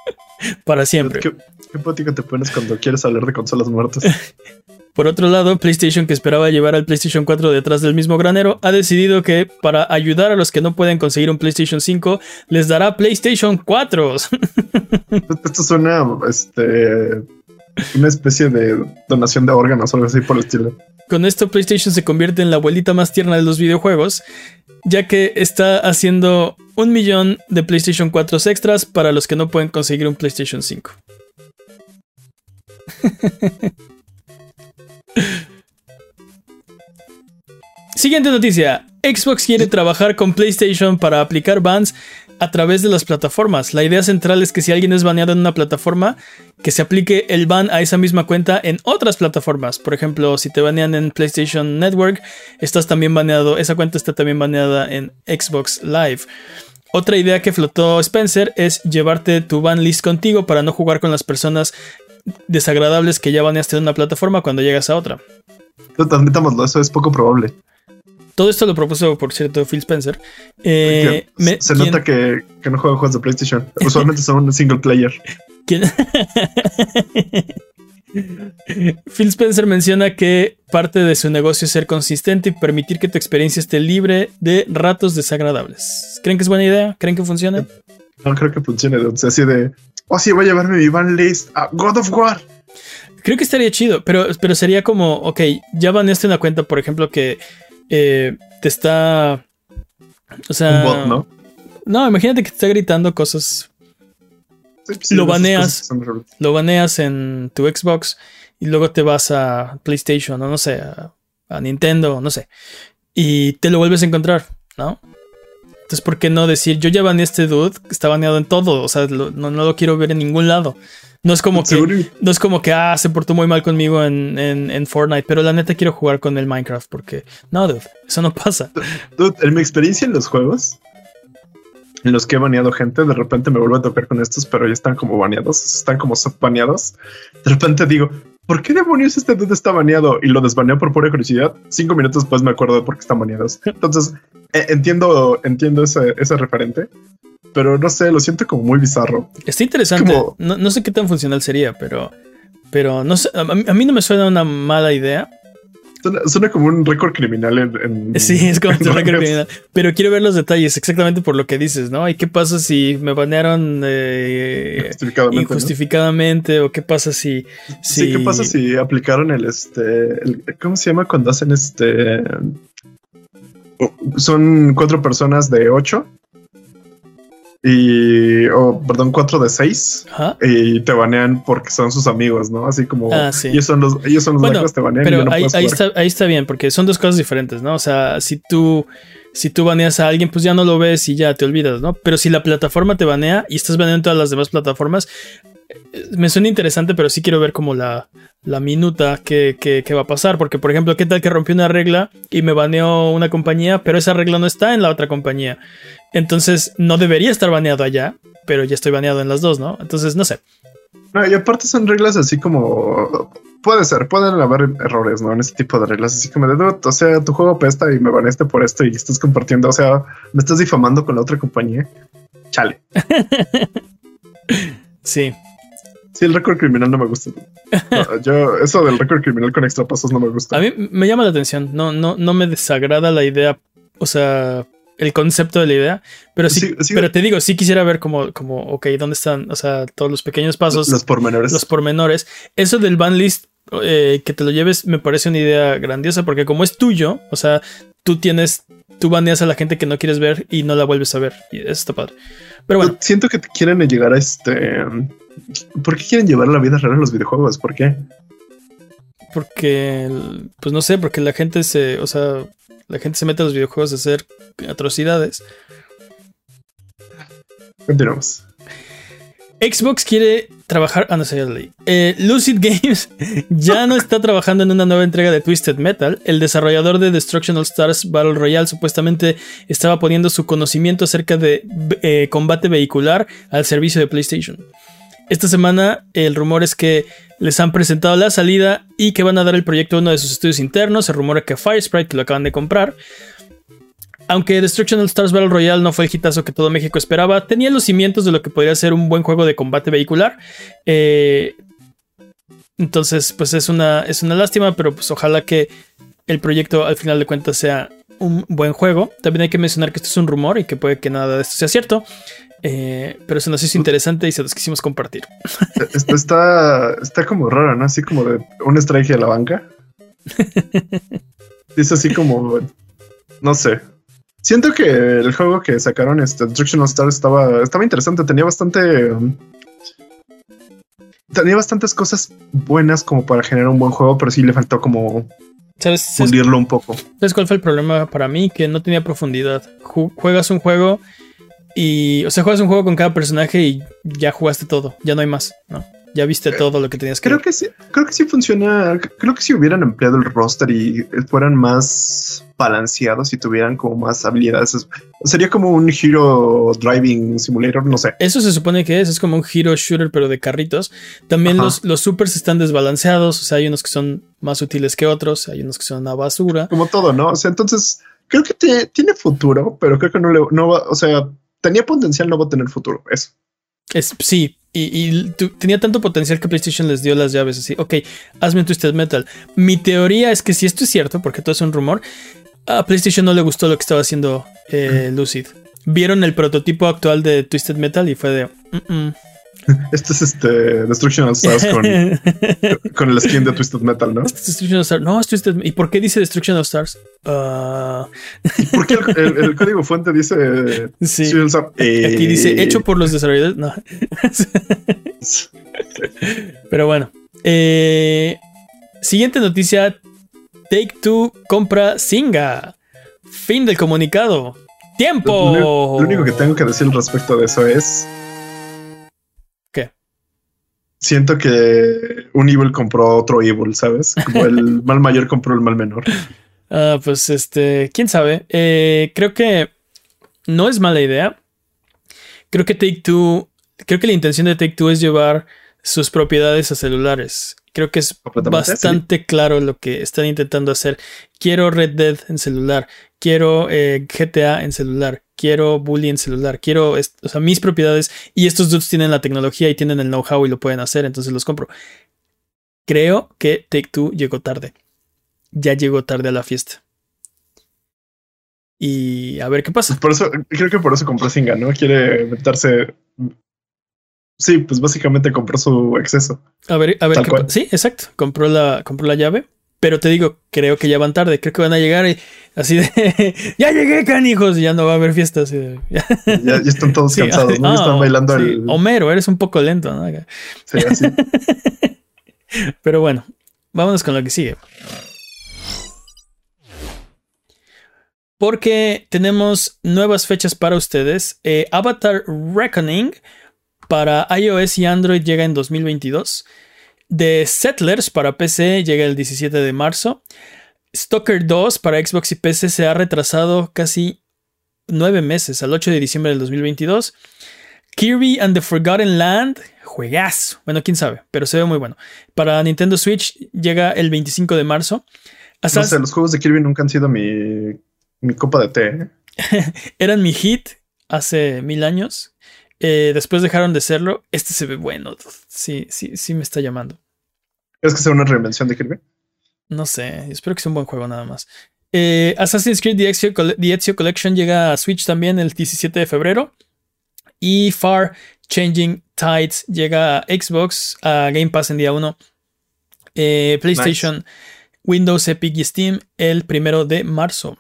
para siempre. Qué te pones cuando quieres hablar de consolas muertas. Por otro lado, PlayStation, que esperaba llevar al PlayStation 4 detrás del mismo granero, ha decidido que para ayudar a los que no pueden conseguir un PlayStation 5, les dará PlayStation 4. Esto suena este, una especie de donación de órganos o algo así por el estilo. Con esto, PlayStation se convierte en la abuelita más tierna de los videojuegos, ya que está haciendo un millón de PlayStation 4 extras para los que no pueden conseguir un PlayStation 5. Siguiente noticia. Xbox quiere trabajar con PlayStation para aplicar bans a través de las plataformas. La idea central es que si alguien es baneado en una plataforma, que se aplique el ban a esa misma cuenta en otras plataformas. Por ejemplo, si te banean en PlayStation Network, estás también baneado, esa cuenta está también baneada en Xbox Live. Otra idea que flotó Spencer es llevarte tu ban list contigo para no jugar con las personas desagradables que ya baneaste en una plataforma cuando llegas a otra. Admitámoslo, eso es poco probable. Todo esto lo propuso, por cierto, Phil Spencer. Eh, se nota que, no juega juegos de PlayStation. Usualmente son single player. Phil Spencer menciona que parte de su negocio es ser consistente y permitir que tu experiencia esté libre de ratos desagradables. ¿Creen que es buena idea? ¿Creen que funcione? No creo que funcione. O sea, así de, oh, sí, voy a llevarme mi van list a God of War. Creo que estaría chido, pero, pero sería como, ok, ya baneaste una cuenta, por ejemplo, que eh, te está. O sea. ¿no? No, imagínate que te está gritando cosas. lo baneas. Lo baneas en tu Xbox y luego te vas a PlayStation o no sé, a, Nintendo, no sé. Y te lo vuelves a encontrar, ¿no? Entonces, ¿por qué no decir, yo ya baneé este dude, está baneado en todo, o sea, no, no, lo quiero ver en ningún lado? No es como que, no es como que, ah, se portó muy mal conmigo en, en, Fortnite, pero la neta quiero jugar con el Minecraft porque, no, dude, eso no pasa. Dude, en mi experiencia en los juegos, en los que he baneado gente, de repente me vuelvo a tocar con estos, pero ya están como baneados, están como subbaneados. De repente digo, ¿por qué demonios este dude está baneado? Y lo desbaneo por pura curiosidad. Cinco minutos después me acuerdo de por qué están baneados. Entonces, eh, entiendo, entiendo ese, ese referente pero no sé, lo siento como muy bizarro. Está interesante. No, sé qué tan funcional sería, pero, pero no sé, a, mí no me suena una mala idea. Suena, como un récord criminal en, Sí, es como un récord criminal. Pero quiero ver los detalles exactamente por lo que dices, ¿no? ¿Y qué pasa si me banearon eh, injustificadamente? ¿O qué pasa si, Sí, ¿qué pasa si aplicaron el este. ¿Cómo se llama cuando hacen este. Son cuatro personas de ocho y, oh, perdón, 4 de 6 y te banean porque son sus amigos, ¿no? Así como ah, ellos son los, ellos son los que te banean. Pero ahí, está, ahí está bien, porque son dos cosas diferentes, ¿no? O sea, si tú, si tú baneas a alguien, pues ya no lo ves y ya te olvidas, ¿no? Pero si la plataforma te banea y estás baneando todas las demás plataformas, me suena interesante, pero sí quiero ver como la, la minuta que, que, va a pasar. Porque, por ejemplo, ¿qué tal que rompí una regla y me baneó una compañía, pero esa regla no está en la otra compañía? Entonces no debería estar baneado allá, pero ya estoy baneado en las dos, ¿no? Entonces no sé. No, y aparte son reglas así como. Puede ser, pueden haber errores, ¿no? En este tipo de reglas, así como de, o sea, tu juego apesta y me baneaste por esto y estás compartiendo, o sea, me estás difamando con la otra compañía. Chale. sí. Sí, el récord criminal no me gusta. yo, eso del récord criminal con extra pasos no me gusta. A mí me llama la atención. No, no, no me desagrada la idea. O sea, el concepto de la idea, pero sí, pero te digo, sí quisiera ver como, como, ok, ¿dónde están? O sea, todos los pequeños pasos. Los pormenores. Los pormenores. Eso del ban list, eh, que te lo lleves, me parece una idea grandiosa, porque como es tuyo, o sea, tú tienes, tú baneas a la gente que no quieres ver y no la vuelves a ver. Y eso está padre. Pero bueno. Siento que quieren llegar a este... ¿Por qué quieren llevar la vida real a los videojuegos? ¿Por qué? Porque, pues no sé, porque la gente se, o sea, la gente se mete a los videojuegos a hacer atrocidades. Continuamos. Xbox quiere trabajar. Ah, no sé, eh, Lucid Games ya no está trabajando en una nueva entrega de Twisted Metal. El desarrollador de Destruction All Stars Battle Royale supuestamente estaba poniendo su conocimiento acerca de eh, combate vehicular al servicio de PlayStation. Esta semana el rumor es que les han presentado la salida y que van a dar el proyecto a uno de sus estudios internos. Se rumora que Firesprite, que lo acaban de comprar. Aunque Destruction All Stars Battle Royale no fue el hitazo que todo México esperaba, tenía los cimientos de lo que podría ser un buen juego de combate vehicular. Eh, entonces, pues es una, es una lástima, pero pues ojalá que el proyecto al final de cuentas sea un buen juego. También hay que mencionar que esto es un rumor y que puede que nada de esto sea cierto. Eh, pero se nos hizo interesante y se los quisimos compartir. Esto está, está como raro, ¿no? Así como de una estrategia de la banca. es así como, no sé. Siento que el juego que sacaron, este Destruction All Stars, estaba, estaba interesante. Tenía bastante. Um, tenía bastantes cosas buenas como para generar un buen juego, pero sí le faltó como fundirlo un poco. ¿Sabes cuál fue el problema para mí? Que no tenía profundidad. Juegas un juego Y, o sea, juegas un juego con cada personaje y ya jugaste todo, ya no hay más, ¿no? Ya viste eh, todo lo que tenías que Creo que sí, creo que sí funciona. Creo que si hubieran empleado el roster y fueran más balanceados y tuvieran como más habilidades, sería como un Hero Driving Simulator, no sé. Eso se supone que es, es como un Hero Shooter, pero de carritos. También los, los supers están desbalanceados, o sea, hay unos que son más útiles que otros, hay unos que son una basura. Como todo, ¿no? O sea, entonces creo que tiene futuro, pero creo que no le, no va, o sea, tenía potencial, no va a tener futuro, eso. Es, sí, y, tenía tanto potencial que PlayStation les dio las llaves así. Ok, hazme un Twisted Metal. Mi teoría es que si esto es cierto, porque todo es un rumor, a PlayStation no le gustó lo que estaba haciendo eh, Lucid. Vieron el prototipo actual de Twisted Metal y fue de. Este es este Destruction All Stars con, el skin de Twisted Metal, ¿no? Este Destruction All Stars. No, es Twisted ¿Y por qué dice Destruction All Stars? Uh... ¿Por qué el, código fuente dice sí. Aquí dice hecho por los desarrolladores. No. Pero bueno. Eh, siguiente noticia. Take Two compra Singa. Fin del comunicado. ¡Tiempo! lo único que tengo que decir respecto de eso es siento que un Evil compró otro Evil, ¿sabes? Como el mal mayor compró el mal menor. Ah, pues este, quién sabe. Eh, creo que no es mala idea. Creo que Take Two, creo que la intención de Take Two es llevar sus propiedades a celulares. Creo que es bastante claro lo que están intentando hacer. Quiero Red Dead en celular, quiero eh, GTA en celular, quiero en celular, quiero, o sea, mis propiedades y estos dudes tienen la tecnología y tienen el know-how y lo pueden hacer, entonces los compro. Creo que Take Two llegó tarde. Ya llegó tarde a la fiesta. Y a ver qué pasa. Por eso, creo que por eso compró Singa, ¿no? Quiere meterse Sí, pues básicamente compró su exceso. A ver, a ver, qué sí, exacto. Compró la, compró la llave. Pero te digo, creo que ya van tarde. Creo que van a llegar y así de ya llegué, canijos, y ya no va a haber fiestas. Ya, ya, están todos cansados, ¿no? están bailando el... Homero, eres un poco lento, ¿no? Sí, así. Pero bueno, vámonos con lo que sigue. Porque tenemos nuevas fechas para ustedes. Eh, Avatar Reckoning para iOS y Android llega en 2022. The Settlers para PC llega el 17 de marzo. Stalker 2 para Xbox y PC se ha retrasado casi nueve meses, al 8 de diciembre del 2022. Kirby and the Forgotten Land, juegas. Bueno, quién sabe, pero se ve muy bueno. Para Nintendo Switch llega el 25 de marzo. no sé, los juegos de Kirby nunca han sido mi, mi copa de té. ¿eh? Eran mi hit hace mil años. Eh, después dejaron de serlo. Este se ve bueno. Sí, sí, sí me está llamando. ¿Es que sea una reinvención de Kirby? No sé. Espero que sea un buen juego nada más. Eh, Assassin's Creed The Ezio, Collection llega a Switch también el 17 de febrero. Y Far Changing Tides llega a Xbox, a Game Pass en día 1. Eh, PlayStation, Windows, Epic y Steam el primero de marzo.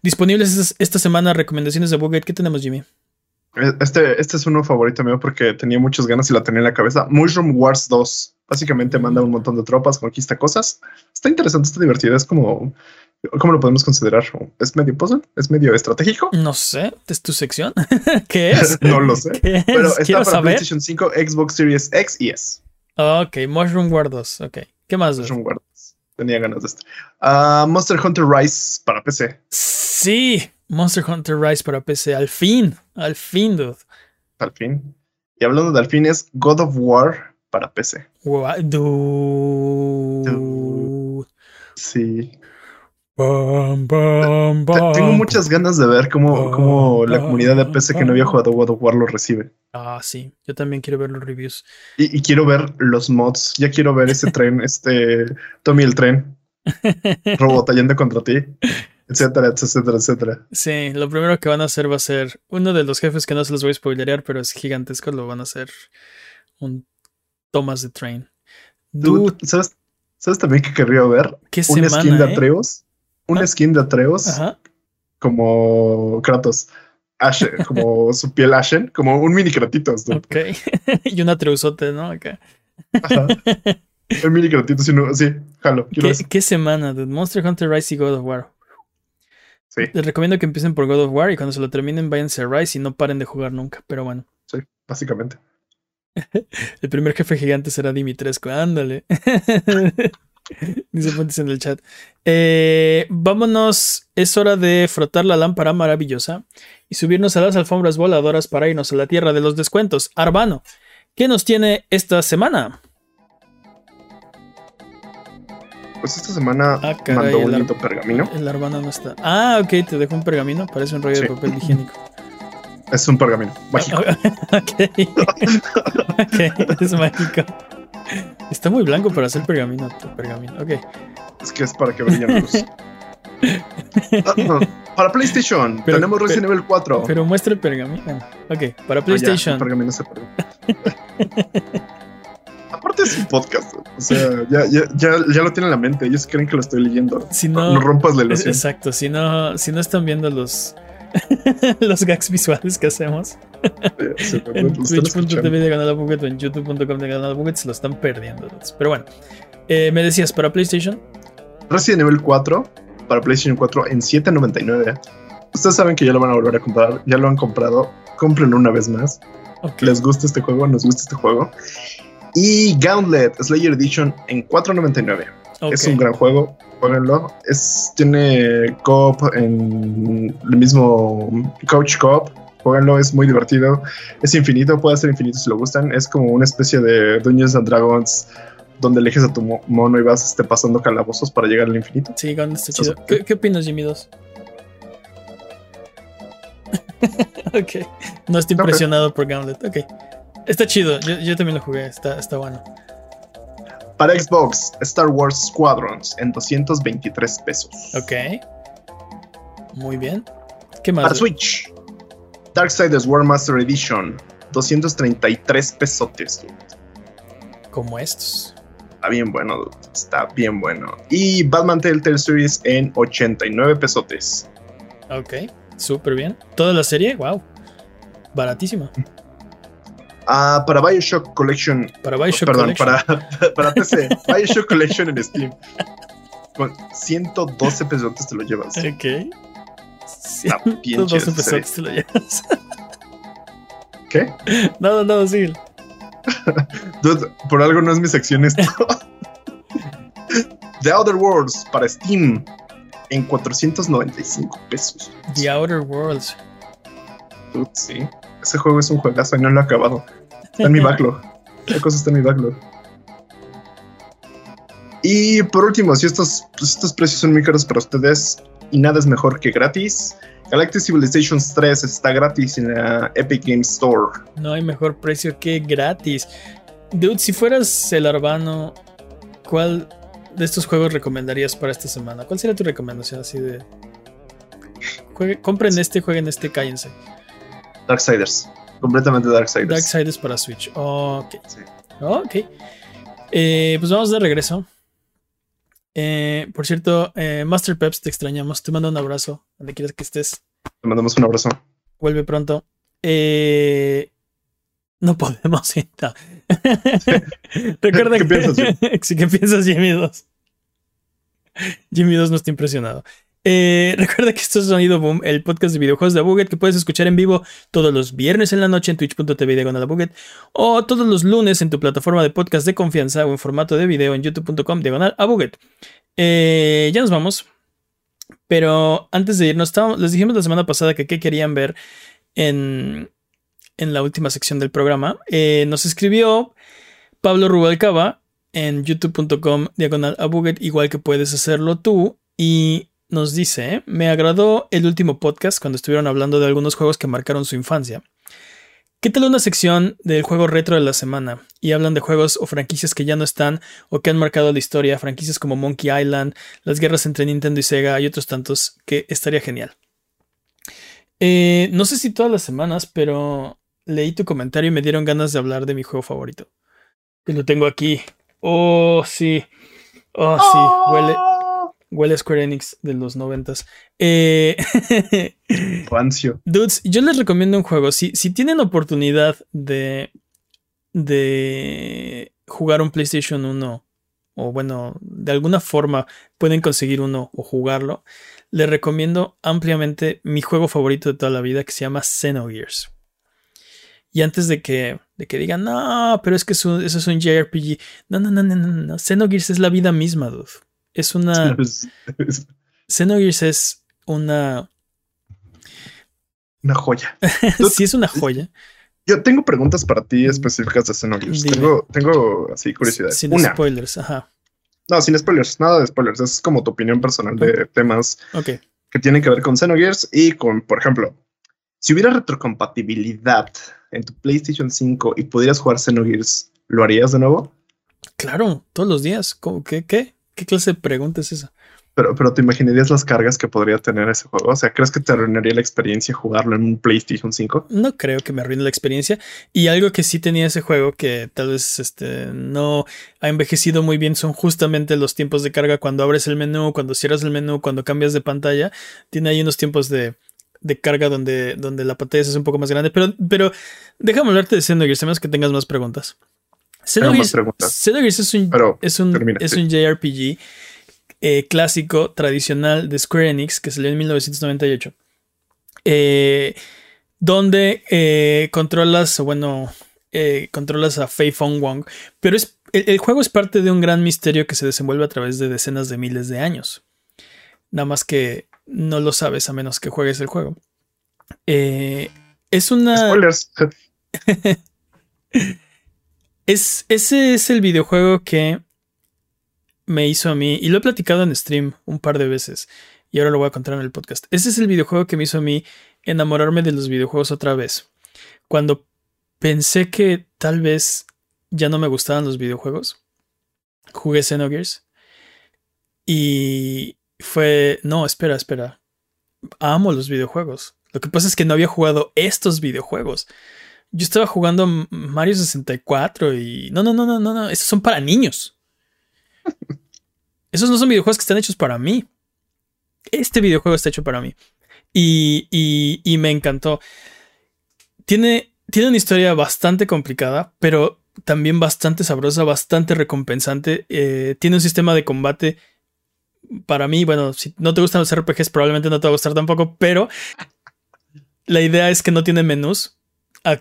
Disponibles esta semana recomendaciones de Buget. ¿Qué tenemos, Jimmy? Este, este es uno favorito mío porque tenía muchas ganas y la tenía en la cabeza. Mushroom Wars 2. Básicamente manda un montón de tropas, conquista cosas. Está interesante, está divertido. Es como, ¿cómo lo podemos considerar? ¿Es medio puzzle? ¿Es medio estratégico? No sé, es tu sección. ¿Qué es? no lo sé. Pero está para PlayStation 5, Xbox Series X y S. Ok, Mushroom Wars 2. Ok, ¿qué más? Mushroom Wars. Tenía ganas de esto. Ah, Monster Hunter Rise para PC. Sí, Monster Hunter Rise para PC. Al fin, al fin, dude. Al fin. Y hablando de al fin, es God of War para PC. dude. Sí. Tengo muchas ganas de ver cómo, cómo la comunidad de PC que no había jugado God of War lo recibe. Ah, sí. Yo también quiero ver los reviews. Y, quiero ver los mods. Ya quiero ver ese tren, este Tommy el tren. Robot yendo contra ti etcétera, etcétera, etcétera. Sí, lo primero que van a hacer va a ser uno de los jefes que no se los voy a spoilerear, pero es gigantesco, lo van a hacer un Thomas the Train. Dude, ¿sabes, ¿sabes también que querría ver? ¿Qué un skin de eh? Atreus. Un ¿Ah? skin de Atreus. Como Kratos. Ashen, como su piel Ashen, como un mini Kratitos. Ok. y un Atreusote, ¿no? Acá. Ajá. El mini Kratitos, sí, jalo. ¿Qué, ¿Qué, semana, dude? Monster Hunter Rise y God of War. Les recomiendo que empiecen por God of War y cuando se lo terminen váyanse a Rise y no paren de jugar nunca, pero bueno. Sí, básicamente. El primer jefe gigante será Dimitrescu, ándale. Dice Fuentes en el chat. Eh, vámonos, es hora de frotar la lámpara maravillosa y subirnos a las alfombras voladoras para irnos a la tierra de los descuentos. Arbano, ¿qué nos tiene esta semana? Pues esta semana ah, mandó un lindo pergamino. El Arbano no está. Ah, ok, te dejo un pergamino. Parece un rollo de papel higiénico. Es un pergamino mágico. ok. ok, es mágico. Está muy blanco para hacer pergamino. pergamino. Ok. Es que es para que brillen la luz. Ah, para PlayStation tenemos Resident Evil 4. Pero muestra el pergamino. Ok, para PlayStation. pergamino se Aparte es un podcast. O sea, ya, ya, ya, ya, lo tienen en la mente. Ellos creen que lo estoy leyendo. Si no, no rompas la ilusión. Exacto. Si no, si no están viendo los los gags visuales que hacemos. en twitch.tv de Canal o en youtube.com de Canal se lo están perdiendo. Pero bueno, eh, me decías, ¿para PlayStation? Resident Evil 4 para PlayStation 4 en 7.99. Ustedes saben que ya lo van a volver a comprar, ya lo han comprado, cómprenlo una vez más. ¿Les gusta este juego? ¿Nos gusta este juego? Y Gauntlet Slayer Edition en 4.99. Es un gran juego, pónganlo. Es, tiene coop en el mismo Couch Coop. Pónganlo, es muy divertido. Es infinito, puede ser infinito si lo gustan. Es como una especie de Dungeons and Dragons donde eliges a tu mono y vas este, pasando calabozos para llegar al infinito. Sí, Gauntlet está chido. ¿Qué, opinas, Jimmy 2? ok. No estoy impresionado por Gauntlet. Ok. Está chido. Yo, también lo jugué. Está, está bueno. Para Xbox, Star Wars Squadrons en 223 pesos. Ok. Muy bien. ¿Qué más? Para Switch, Darksiders War Master Edition, 233 pesotes. Como estos. Está bien bueno, está bien bueno. Y Batman Telltale Series en 89 pesotes. Ok, súper bien. ¿Toda la serie? Wow. Baratísima. Ah, para Bioshock Collection. Para Bioshock perdón, Para, para PC. Bioshock Collection en Steam. Con 112 pesos te lo llevas. Ok. 112 pesos te lo llevas. ¿Qué? Nada, nada, sigue. Dude, por algo no es mi sección esto. The Outer Worlds para Steam en 495 pesos. The Outer Worlds. Dude, sí. Ese juego es un juegazo y no lo he acabado. Está en mi backlog. La cosa está en mi backlog. Y por último, si estos, pues, estos precios son muy caros para ustedes y nada es mejor que gratis, Galactic Civilizations 3 está gratis en la Epic Games Store. No hay mejor precio que gratis. Dude, si fueras el Arbano, ¿cuál de estos juegos recomendarías para esta semana? ¿Cuál sería tu recomendación así de... compren este, jueguen este, cállense. Darksiders. Completamente Darksiders. Darksiders para Switch. Ok. Ok. Eh, pues vamos de regreso. Eh, por cierto, eh, Master Peps, te extrañamos. Te mando un abrazo donde quieras que estés. Te mandamos un abrazo. Vuelve pronto. no podemos. Recuerda ¿Qué que, piensas, ¿Qué piensas, Jimmy 2? Jimmy 2 no está impresionado. Eh, recuerda que esto es Sonido Boom, el podcast de videojuegos de Abuget que puedes escuchar en vivo todos los viernes en la noche en twitch.tv diagonal Abuget o todos los lunes en tu plataforma de podcast de confianza o en formato de video en youtube.com diagonal Abuget. Eh, ya nos vamos. Pero antes de irnos, les dijimos la semana pasada que qué querían ver en, en la última sección del programa. Eh, nos escribió Pablo Rubalcaba en youtube.com diagonal Abuget, igual que puedes hacerlo tú. Y nos dice, me agradó el último podcast cuando estuvieron hablando de algunos juegos que marcaron su infancia. ¿Qué tal una sección del juego retro de la semana? Y hablan de juegos o franquicias que ya no están o que han marcado la historia, franquicias como Monkey Island, las guerras entre Nintendo y Sega y otros tantos, que estaría genial. Eh, no sé si todas las semanas, pero leí tu comentario y me dieron ganas de hablar de mi juego favorito. Y lo tengo aquí. Oh, sí. Oh, sí. Huele, Huele Square Enix de los noventas. Eh, Dudes, yo les recomiendo un juego. Si, si tienen oportunidad de, de jugar un PlayStation 1 o bueno, de alguna forma pueden conseguir uno o jugarlo, les recomiendo ampliamente mi juego favorito de toda la vida que se llama Xenogears. Y antes de que, de que digan, no, pero es que eso, es un JRPG. No, no, no, no, no, no. Xenogears es la vida misma, dude. Es una. Xenogears es una. Una joya. sí, es una joya. Yo tengo preguntas para ti específicas de Xenogears. Tengo, tengo así curiosidad. Sin spoilers, ajá. No, sin spoilers, nada de spoilers. Es como tu opinión personal de temas que tienen que ver con Xenogears y con, por ejemplo, si hubiera retrocompatibilidad en tu PlayStation 5 y pudieras jugar Xenogears, ¿lo harías de nuevo? Claro, todos los días. ¿Qué, qué? ¿Qué clase de pregunta es esa? Pero, pero te imaginarías las cargas que podría tener ese juego. O sea, ¿crees que te arruinaría la experiencia jugarlo en un PlayStation 5? No creo que me arruine la experiencia. Y algo que sí tenía ese juego que tal vez este, no ha envejecido muy bien son justamente los tiempos de carga cuando abres el menú, cuando cierras el menú, cuando cambias de pantalla. Tiene ahí unos tiempos de, carga donde, donde la pantalla es un poco más grande. Pero, pero déjame hablarte de Xenogears, a menos que tengas más preguntas. Xenogears, es un, es un, es un JRPG eh, clásico tradicional de Square Enix que salió en 1998. Eh, donde eh, controlas, bueno, controlas a Fei Fong Wong. Pero es, el, juego es parte de un gran misterio que se desenvuelve a través de decenas de miles de años. Nada más que no lo sabes a menos que juegues el juego. es una. Spoilers. es, ese es el videojuego que me hizo a mí, y lo he platicado en stream un par de veces, y ahora lo voy a contar en el podcast. Ese es el videojuego que me hizo a mí enamorarme de los videojuegos otra vez. Cuando pensé que tal vez ya no me gustaban los videojuegos, jugué Xenogears y fue, no, espera, espera, amo los videojuegos. Lo que pasa es que no había jugado estos videojuegos. Yo estaba jugando Mario 64 y... No, no, no, no, no, no, esos son para niños. Esos no son videojuegos que están hechos para mí. Este videojuego está hecho para mí. Y, me encantó. Tiene, tiene una historia bastante complicada, pero también bastante sabrosa, bastante recompensante. Eh, tiene un sistema de combate. Para mí, bueno, si no te gustan los RPGs, probablemente no te va a gustar tampoco, pero la idea es que no tiene menús.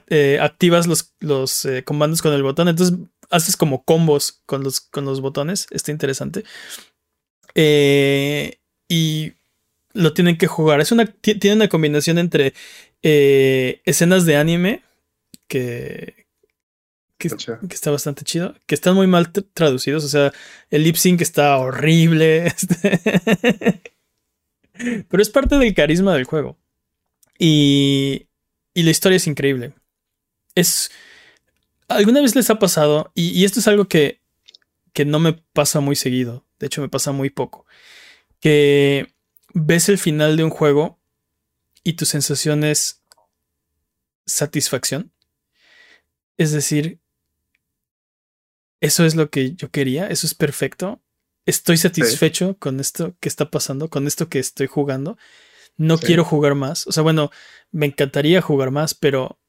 Eh, activas los, los eh, comandos con el botón. Entonces haces como combos con los, con los botones. Está interesante. Eh, y lo tienen que jugar. Es una, tiene una combinación entre escenas de anime que, que, está bastante chido, que están muy mal traducidos. O sea, el lip sync está horrible. Este. Pero es parte del carisma del juego. Y, y la historia es increíble. Es ¿Alguna vez les ha pasado? Y, esto es algo que, que no me pasa muy seguido. De hecho, me pasa muy poco. Que ves el final de un juego y tu sensación es satisfacción. Es decir, eso es lo que yo quería, eso es perfecto. Estoy satisfecho con esto que está pasando, con esto que estoy jugando. No quiero jugar más. O sea, bueno, me encantaría jugar más, pero,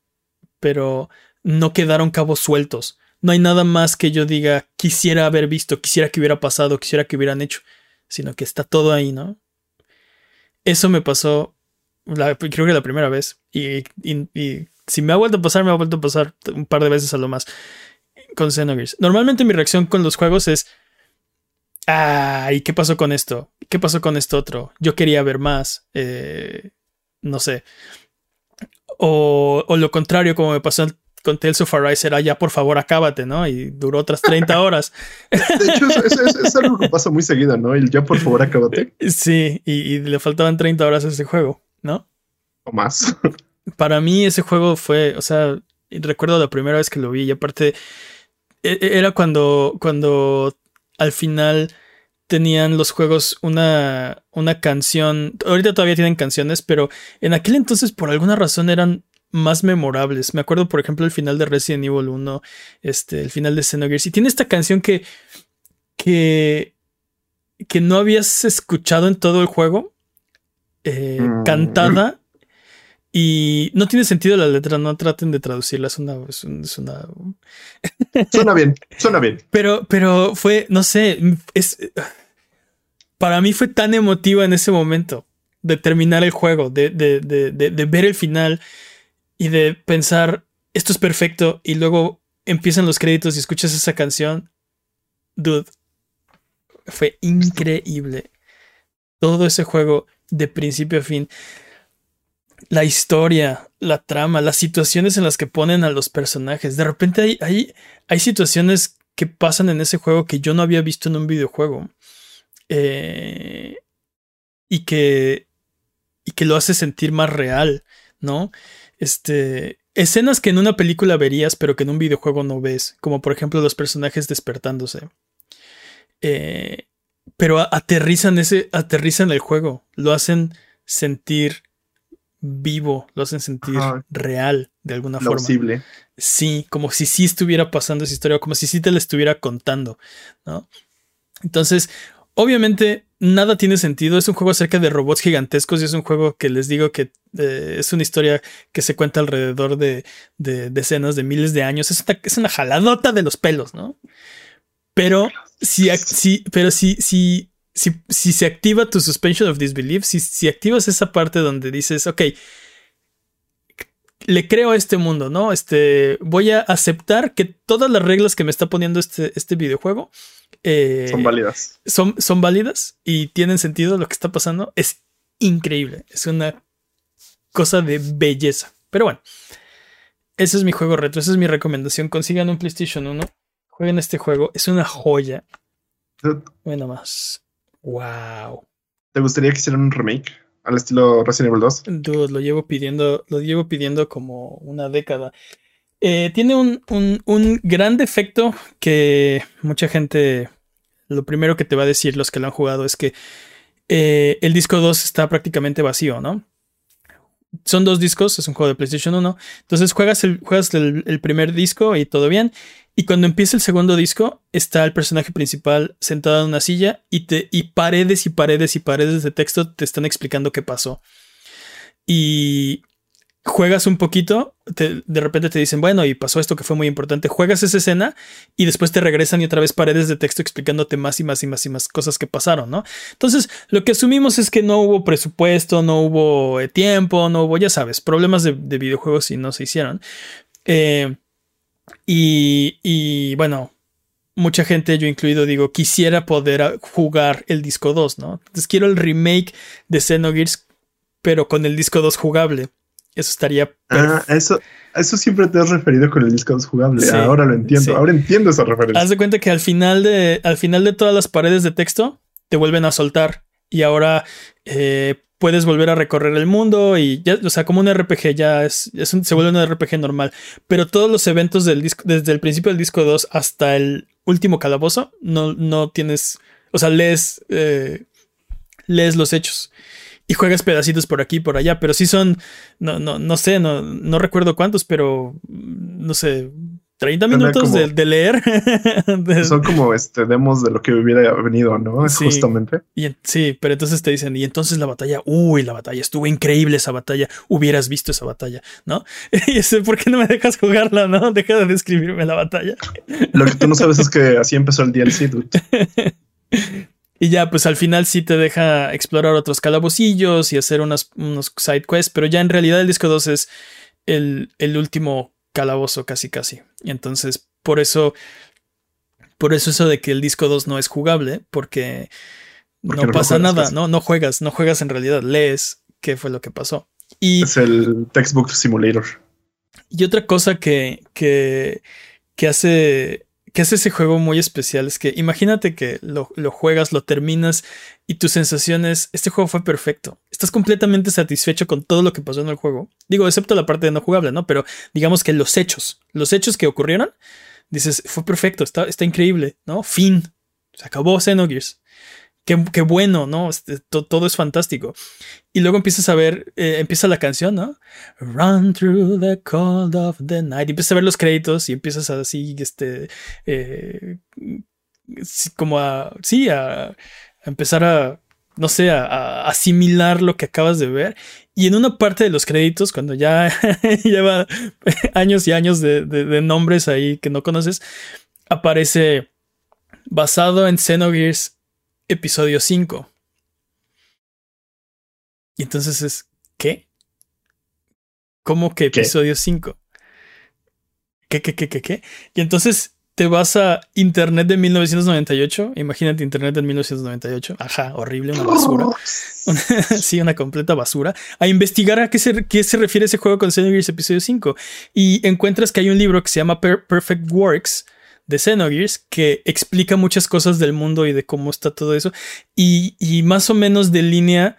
pero no quedaron cabos sueltos. No hay nada más que yo diga, quisiera haber visto, quisiera que hubiera pasado, quisiera que hubieran hecho, sino que está todo ahí, ¿no? Eso me pasó, creo que la primera vez. Y, si me ha vuelto a pasar, me ha vuelto a pasar un par de veces a lo más con Xenogears. Normalmente mi reacción con los juegos es, ay, ¿qué pasó con esto? ¿Qué pasó con esto otro? Yo quería ver más. Eh, no sé. O, o, lo contrario, como me pasó con Tales of Arise era ya por favor acábate, ¿no? Y duró otras 30 horas. de hecho, es, algo que pasa muy seguido, ¿no? El ya por favor acábate. Sí, y, le faltaban 30 horas a ese juego, ¿no? O más. Para mí ese juego fue, o sea, recuerdo la primera vez que lo vi y aparte e, e, era cuando, cuando al final tenían los juegos una, una canción. Ahorita todavía tienen canciones, pero en aquel entonces por alguna razón eran más memorables. Me acuerdo, por ejemplo, el final de Resident Evil 1, este, el final de Xenogears. Y tiene esta canción que, que, que no habías escuchado en todo el juego, eh, mm. cantada. Y no tiene sentido la letra, no traten de traducirla, es una... Es una... Suena bien, suena bien. Pero, pero fue, no sé, es... Para mí fue tan emotiva en ese momento de terminar el juego, de, de, de, de ver el final y de pensar, esto es perfecto, y luego empiezan los créditos y escuchas esa canción. Dude, fue increíble. Todo ese juego de principio a fin la historia, la trama, las situaciones en las que ponen a los personajes. De repente hay, hay, hay situaciones que pasan en ese juego que yo no había visto en un videojuego. Eh, y que. Y que lo hace sentir más real, ¿no? Este. Escenas que en una película verías, pero que en un videojuego no ves. Como por ejemplo los personajes despertándose. Eh, pero aterrizan ese. aterrizan el juego. Lo hacen sentir vivo, lo hacen sentir real de alguna forma. Sí, como si sí estuviera pasando esa historia, como si sí te la estuviera contando, ¿no? Entonces, obviamente, nada tiene sentido. Es un juego acerca de robots gigantescos y es un juego que les digo que eh, es una historia que se cuenta alrededor de, decenas de miles de años. Es una, es una jaladota de los pelos, ¿no? Pero si, si, pero si, si si, se activa tu suspension of disbelief, si, si activas esa parte donde dices, ok, le creo a este mundo, ¿no? Este, voy a aceptar que todas las reglas que me está poniendo este, este videojuego eh, son válidas. Son, son válidas y tienen sentido lo que está pasando. Es increíble. Es una cosa de belleza. Pero bueno, ese es mi juego retro. Esa es mi recomendación. Consigan un PlayStation 1. Jueguen este juego. Es una joya. Bueno, más. Wow. ¿Te gustaría que hicieran un remake al estilo Resident Evil 2? Dude, lo llevo pidiendo, lo llevo pidiendo como una década. Eh, tiene un, un, gran defecto que mucha gente, lo primero que te va a decir los que lo han jugado es que eh, el disco 2 está prácticamente vacío, ¿no? Son dos discos, es un juego de PlayStation 1. Entonces juegas el, juegas el primer disco y todo bien. Y cuando empieza el segundo disco, está el personaje principal sentado en una silla y, te, y paredes y paredes y paredes de texto te están explicando qué pasó. Y juegas un poquito, de repente te dicen, bueno, y pasó esto que fue muy importante, juegas esa escena y después te regresan y otra vez paredes de texto explicándote más y más y más y más cosas que pasaron, ¿no? Entonces, lo que asumimos es que no hubo presupuesto, no hubo eh, tiempo, no hubo, ya sabes, problemas de, de videojuegos y no se hicieron. Eh, y, bueno, mucha gente, yo incluido, digo, quisiera poder jugar el disco 2, ¿no? Entonces quiero el remake de Xenogears, pero con el disco 2 jugable. Eso estaría. Ah, eso, eso siempre te has referido con el disco 2 jugable. Ahora lo entiendo. Ahora entiendo esa referencia. Haz de cuenta que al final de, al final de todas las paredes de texto te vuelven a soltar. Y ahora eh, puedes volver a recorrer el mundo y ya, o sea, como un RPG ya es, se vuelve un RPG normal. Pero todos los eventos del disco, desde el principio del disco 2 hasta el último calabozo, no, no tienes, o sea, lees, eh, lees los hechos y juegas pedacitos por aquí y por allá, pero sí son, no, no, no sé, no, no recuerdo cuántos, pero no sé, 30 minutos de, leer. Son como este demos de lo que hubiera venido, ¿no? Sí, Justamente. Y, sí, pero entonces te dicen, y entonces la batalla, uy, la batalla, estuvo increíble esa batalla, hubieras visto esa batalla, ¿no? Y ese, ¿por qué no me dejas jugarla, no? Deja de describirme la batalla. Lo que tú no sabes es que así empezó el DLC, dude. Y ya, pues al final sí te deja explorar otros calabocillos y hacer unos side quests, pero ya en realidad el disco 2 es el, el último calabozo casi casi. Y entonces, por eso, por eso eso de que el disco 2 no es jugable, porque no, pasa nada, ¿no? No juegas, no juegas en realidad, lees qué fue lo que pasó. Y, es el textbook simulator. Y otra cosa que, que, que hace que hace ese juego muy especial es que imagínate que lo, juegas, lo terminas y tu sensación es, este juego fue perfecto. Estás completamente satisfecho con todo lo que pasó en el juego. Digo, excepto la parte de no jugable, ¿no? Pero digamos que los hechos, los hechos que ocurrieron, dices, fue perfecto, está, está increíble, ¿no? Fin. Se acabó Xenogears. Qué, bueno, ¿no? Este, todo es fantástico. Y luego empiezas a ver, eh, empieza la canción, ¿no? Run through the cold of the night. Y empiezas a ver los créditos y empiezas así, este, eh, como a, sí, a, empezar a no sé, a, asimilar lo que acabas de ver. Y en una parte de los créditos, cuando ya lleva años y años de, nombres ahí que no conoces, aparece basado en Xenogears episodio 5. Y entonces es, ¿qué? ¿Cómo que episodio 5? ¿Qué, qué, qué, qué, qué? Y entonces te vas a Internet de 1998. Imagínate Internet de 1998. Ajá, horrible, una basura. sí, una completa basura. A investigar a qué se, qué se refiere ese juego con Xenogears Episodio 5. Y encuentras que hay un libro que se llama Perfect Works de Xenogears que explica muchas cosas del mundo y de cómo está todo eso. Y, y más o menos delinea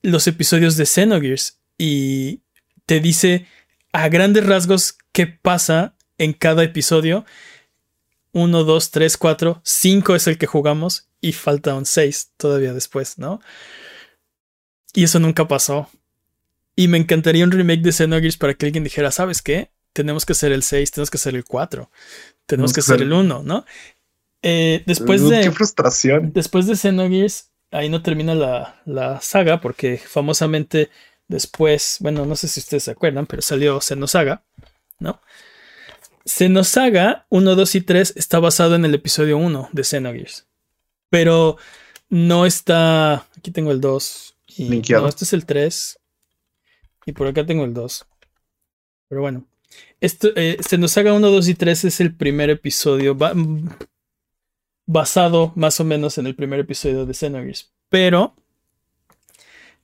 los episodios de Xenogears. Y te dice a grandes rasgos qué pasa en cada episodio 1, 2, 3, 4, 5 es el que jugamos y falta un 6 todavía después, ¿no? Y eso nunca pasó. Y me encantaría un remake de Xenogears para que alguien dijera, ¿sabes qué? Tenemos que hacer el 6, tenemos que hacer el 4, tenemos que hacer el 1, ¿no? Eh, después de. ¡Qué frustración! Después de Xenogears, ahí no termina la, la saga, porque famosamente después, bueno, no sé si ustedes se acuerdan, pero salió Xenosaga, ¿no? Xenosaga 1, 2 y 3 está basado en el episodio 1 de Xenogears. Pero no está. Aquí tengo el 2. Y, no, este es el 3. Y por acá tengo el 2. Pero bueno. Esto, eh, Xenosaga 1, 2 y 3 es el primer episodio. basado más o menos en el primer episodio de Xenogears. Pero.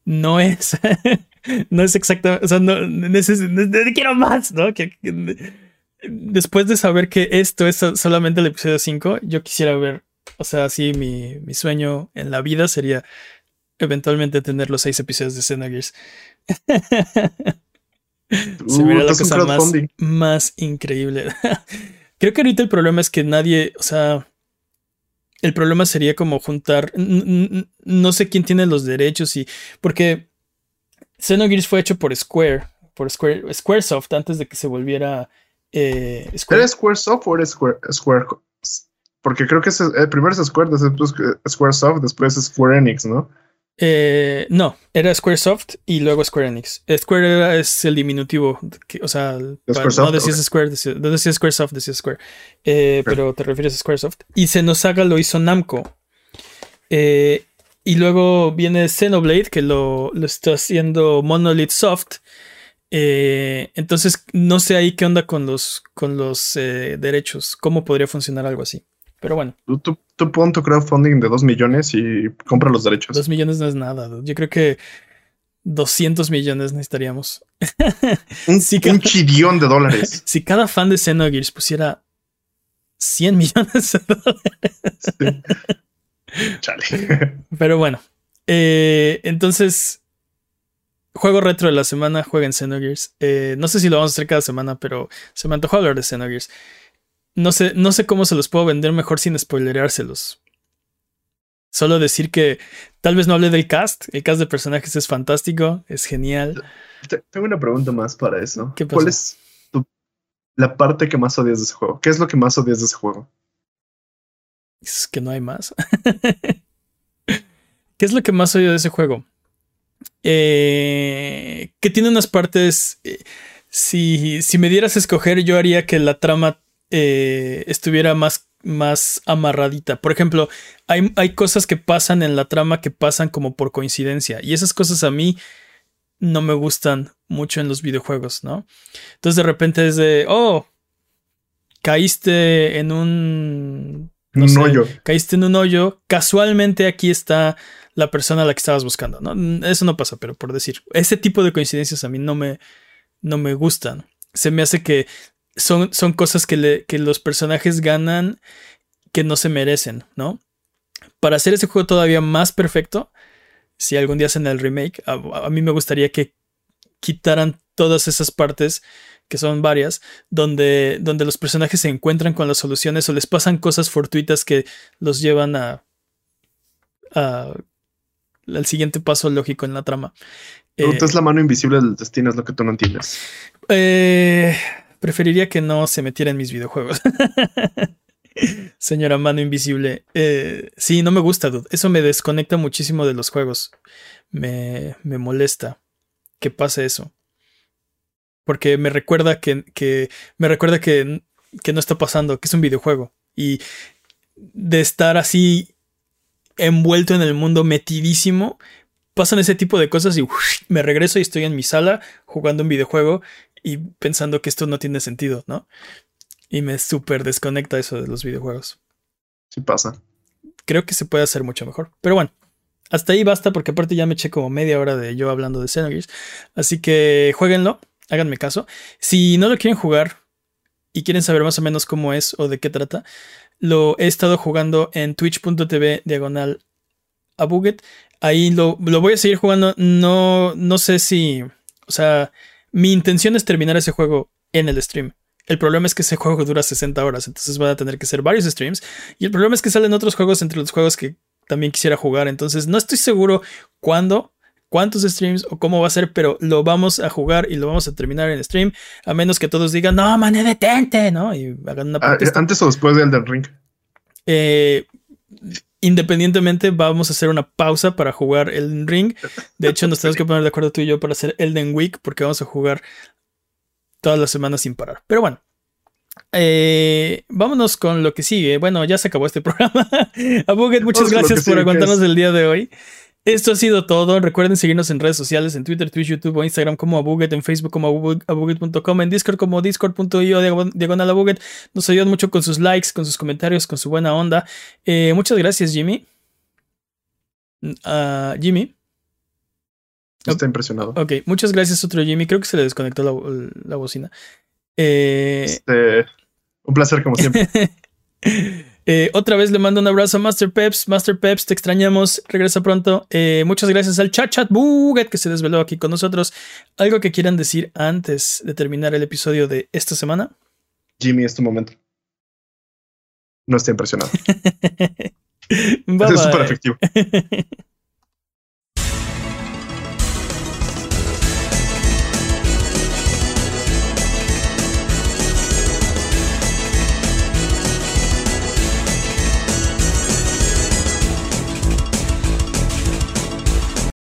No es. no es exactamente. O sea, no, quiero más, ¿no? que, después de saber que esto es solamente el episodio 5, yo quisiera ver, o sea, sí, mi, sueño en la vida sería eventualmente tener los seis episodios de Xenogears. Se uh, la cosa más, más increíble. Creo que ahorita el problema es que nadie, o sea, el problema sería como juntar, no sé quién tiene los derechos y, porque Xenogears fue hecho por Square, por Square, Squaresoft antes de que se volviera eh, Square. ¿Eres Squaresoft o eres Square, Square? Porque creo que es, el primero es Square, después Squaresoft, después es Square Enix, ¿no? Eh, no, era Squaresoft y luego Square Enix. Square es el diminutivo, o sea, no decías Square, no decías Squaresoft, decías Square, eh, pero te refieres a Squaresoft. Y Xenosaga lo hizo Namco. Eh, y luego viene Xenoblade, que lo, lo está haciendo Monolith Soft. Eh, entonces, no sé ahí qué onda con los, con los eh, derechos, cómo podría funcionar algo así. Pero bueno. Tú, tú, pon tu crowdfunding de 2 millones y compra los derechos. 2 millones no es nada. Yo creo que 200 millones necesitaríamos. un, chillón de dólares. si cada fan de Xenogears pusiera 100 millones de dólares. Chale. Pero bueno. Eh, entonces, Juego retro de la semana, jueguen Xenogears. Eh, no sé si lo vamos a hacer cada semana, pero se me antojó hablar de Xenogears. No sé, no sé cómo se los puedo vender mejor sin spoilerárselos. Solo decir que tal vez no hable del cast. El cast de personajes es fantástico, es genial. Tengo una pregunta más para eso. ¿Cuál es la parte que más odias de ese juego? ¿Qué es lo que más odias de ese juego? Es que no hay más. ¿Qué es lo que más odio de ese juego? Eh, que tiene unas partes... Eh, si, si, me dieras a escoger, yo haría que la trama eh, estuviera más, más amarradita. Por ejemplo, hay, hay, cosas que pasan en la trama que pasan como por coincidencia. Y esas cosas a mí no me gustan mucho en los videojuegos, ¿no? Entonces de repente es de, oh, caíste en un... un hoyo. Caíste en un hoyo. Casualmente aquí está la persona a la que estabas buscando. ¿no? Eso no pasa, pero por decir, ese tipo de coincidencias a mí no me, no me gustan. Se me hace que son, son cosas que, que los personajes ganan que no se merecen, ¿no? Para hacer ese juego todavía más perfecto, si algún día hacen el remake, a, mí me gustaría que quitaran todas esas partes que son varias, donde, donde los personajes se encuentran con las soluciones o les pasan cosas fortuitas que los llevan a, a el siguiente paso lógico en la trama. Eh, es la mano invisible del destino, es lo que tú no entiendes. Eh, preferiría que no se metiera en mis videojuegos. Señora mano invisible. Eh, sí, no me gusta, dude. Eso me desconecta muchísimo de los juegos. Me, me molesta que pase eso. Porque me recuerda que, que me recuerda que, que no está pasando, que es un videojuego. Y de estar así envuelto en el mundo, metidísimo, pasan ese tipo de cosas y me regreso y estoy en mi sala jugando un videojuego y pensando que esto no tiene sentido, ¿no? Y me súper desconecta eso de los videojuegos. Sí pasa. Creo que se puede hacer mucho mejor. Pero bueno, hasta ahí basta porque aparte ya me eché como media hora de yo hablando de Xenogears. Así que jueguenlo, háganme caso. Si no lo quieren jugar y quieren saber más o menos cómo es o de qué trata, lo he estado jugando en twitch.tv diagonal a. Ahí lo, lo, voy a seguir jugando. No, no sé si. O sea, mi intención es terminar ese juego en el stream. El problema es que ese juego dura 60 horas, entonces van a tener que hacer varios streams. Y el problema es que salen otros juegos entre los juegos que también quisiera jugar. Entonces no estoy seguro cuándo, cuántos streams o cómo va a ser, pero lo vamos a jugar y lo vamos a terminar en stream. A menos que todos digan, no, man, detente, ¿no? Y hagan una ah, ¿Antes o después de Elden Ring? Eh, independientemente, vamos a hacer una pausa para jugar Elden Ring. De hecho, nos tenemos que poner de acuerdo tú y yo para hacer Elden Week, porque vamos a jugar todas las semanas sin parar. Pero bueno, eh, vámonos con lo que sigue. Bueno, ya se acabó este programa. Abuget, muchas gracias por aguantarnos el día de hoy. Esto ha sido todo. Recuerden seguirnos en redes sociales, en Twitter, Twitch, YouTube o Instagram como Abuget, en Facebook como abuget.com, en Discord como discord.io diagonal Abuget. Nos ayudan mucho con sus likes, con sus comentarios, con su buena onda. Eh, muchas gracias, Jimmy. Uh, Jimmy. Está impresionado. Ok, muchas gracias, otro Jimmy. Creo que se le desconectó la, la bocina. Eh, este, un placer, como siempre. Eh, otra vez le mando un abrazo a Master Peps. Master Peps, te extrañamos. Regresa pronto. Eh, muchas gracias al chat chat Buget que se desveló aquí con nosotros. ¿Algo que quieran decir antes de terminar el episodio de esta semana? Jimmy, es tu momento. No estoy impresionado. es súper efectivo.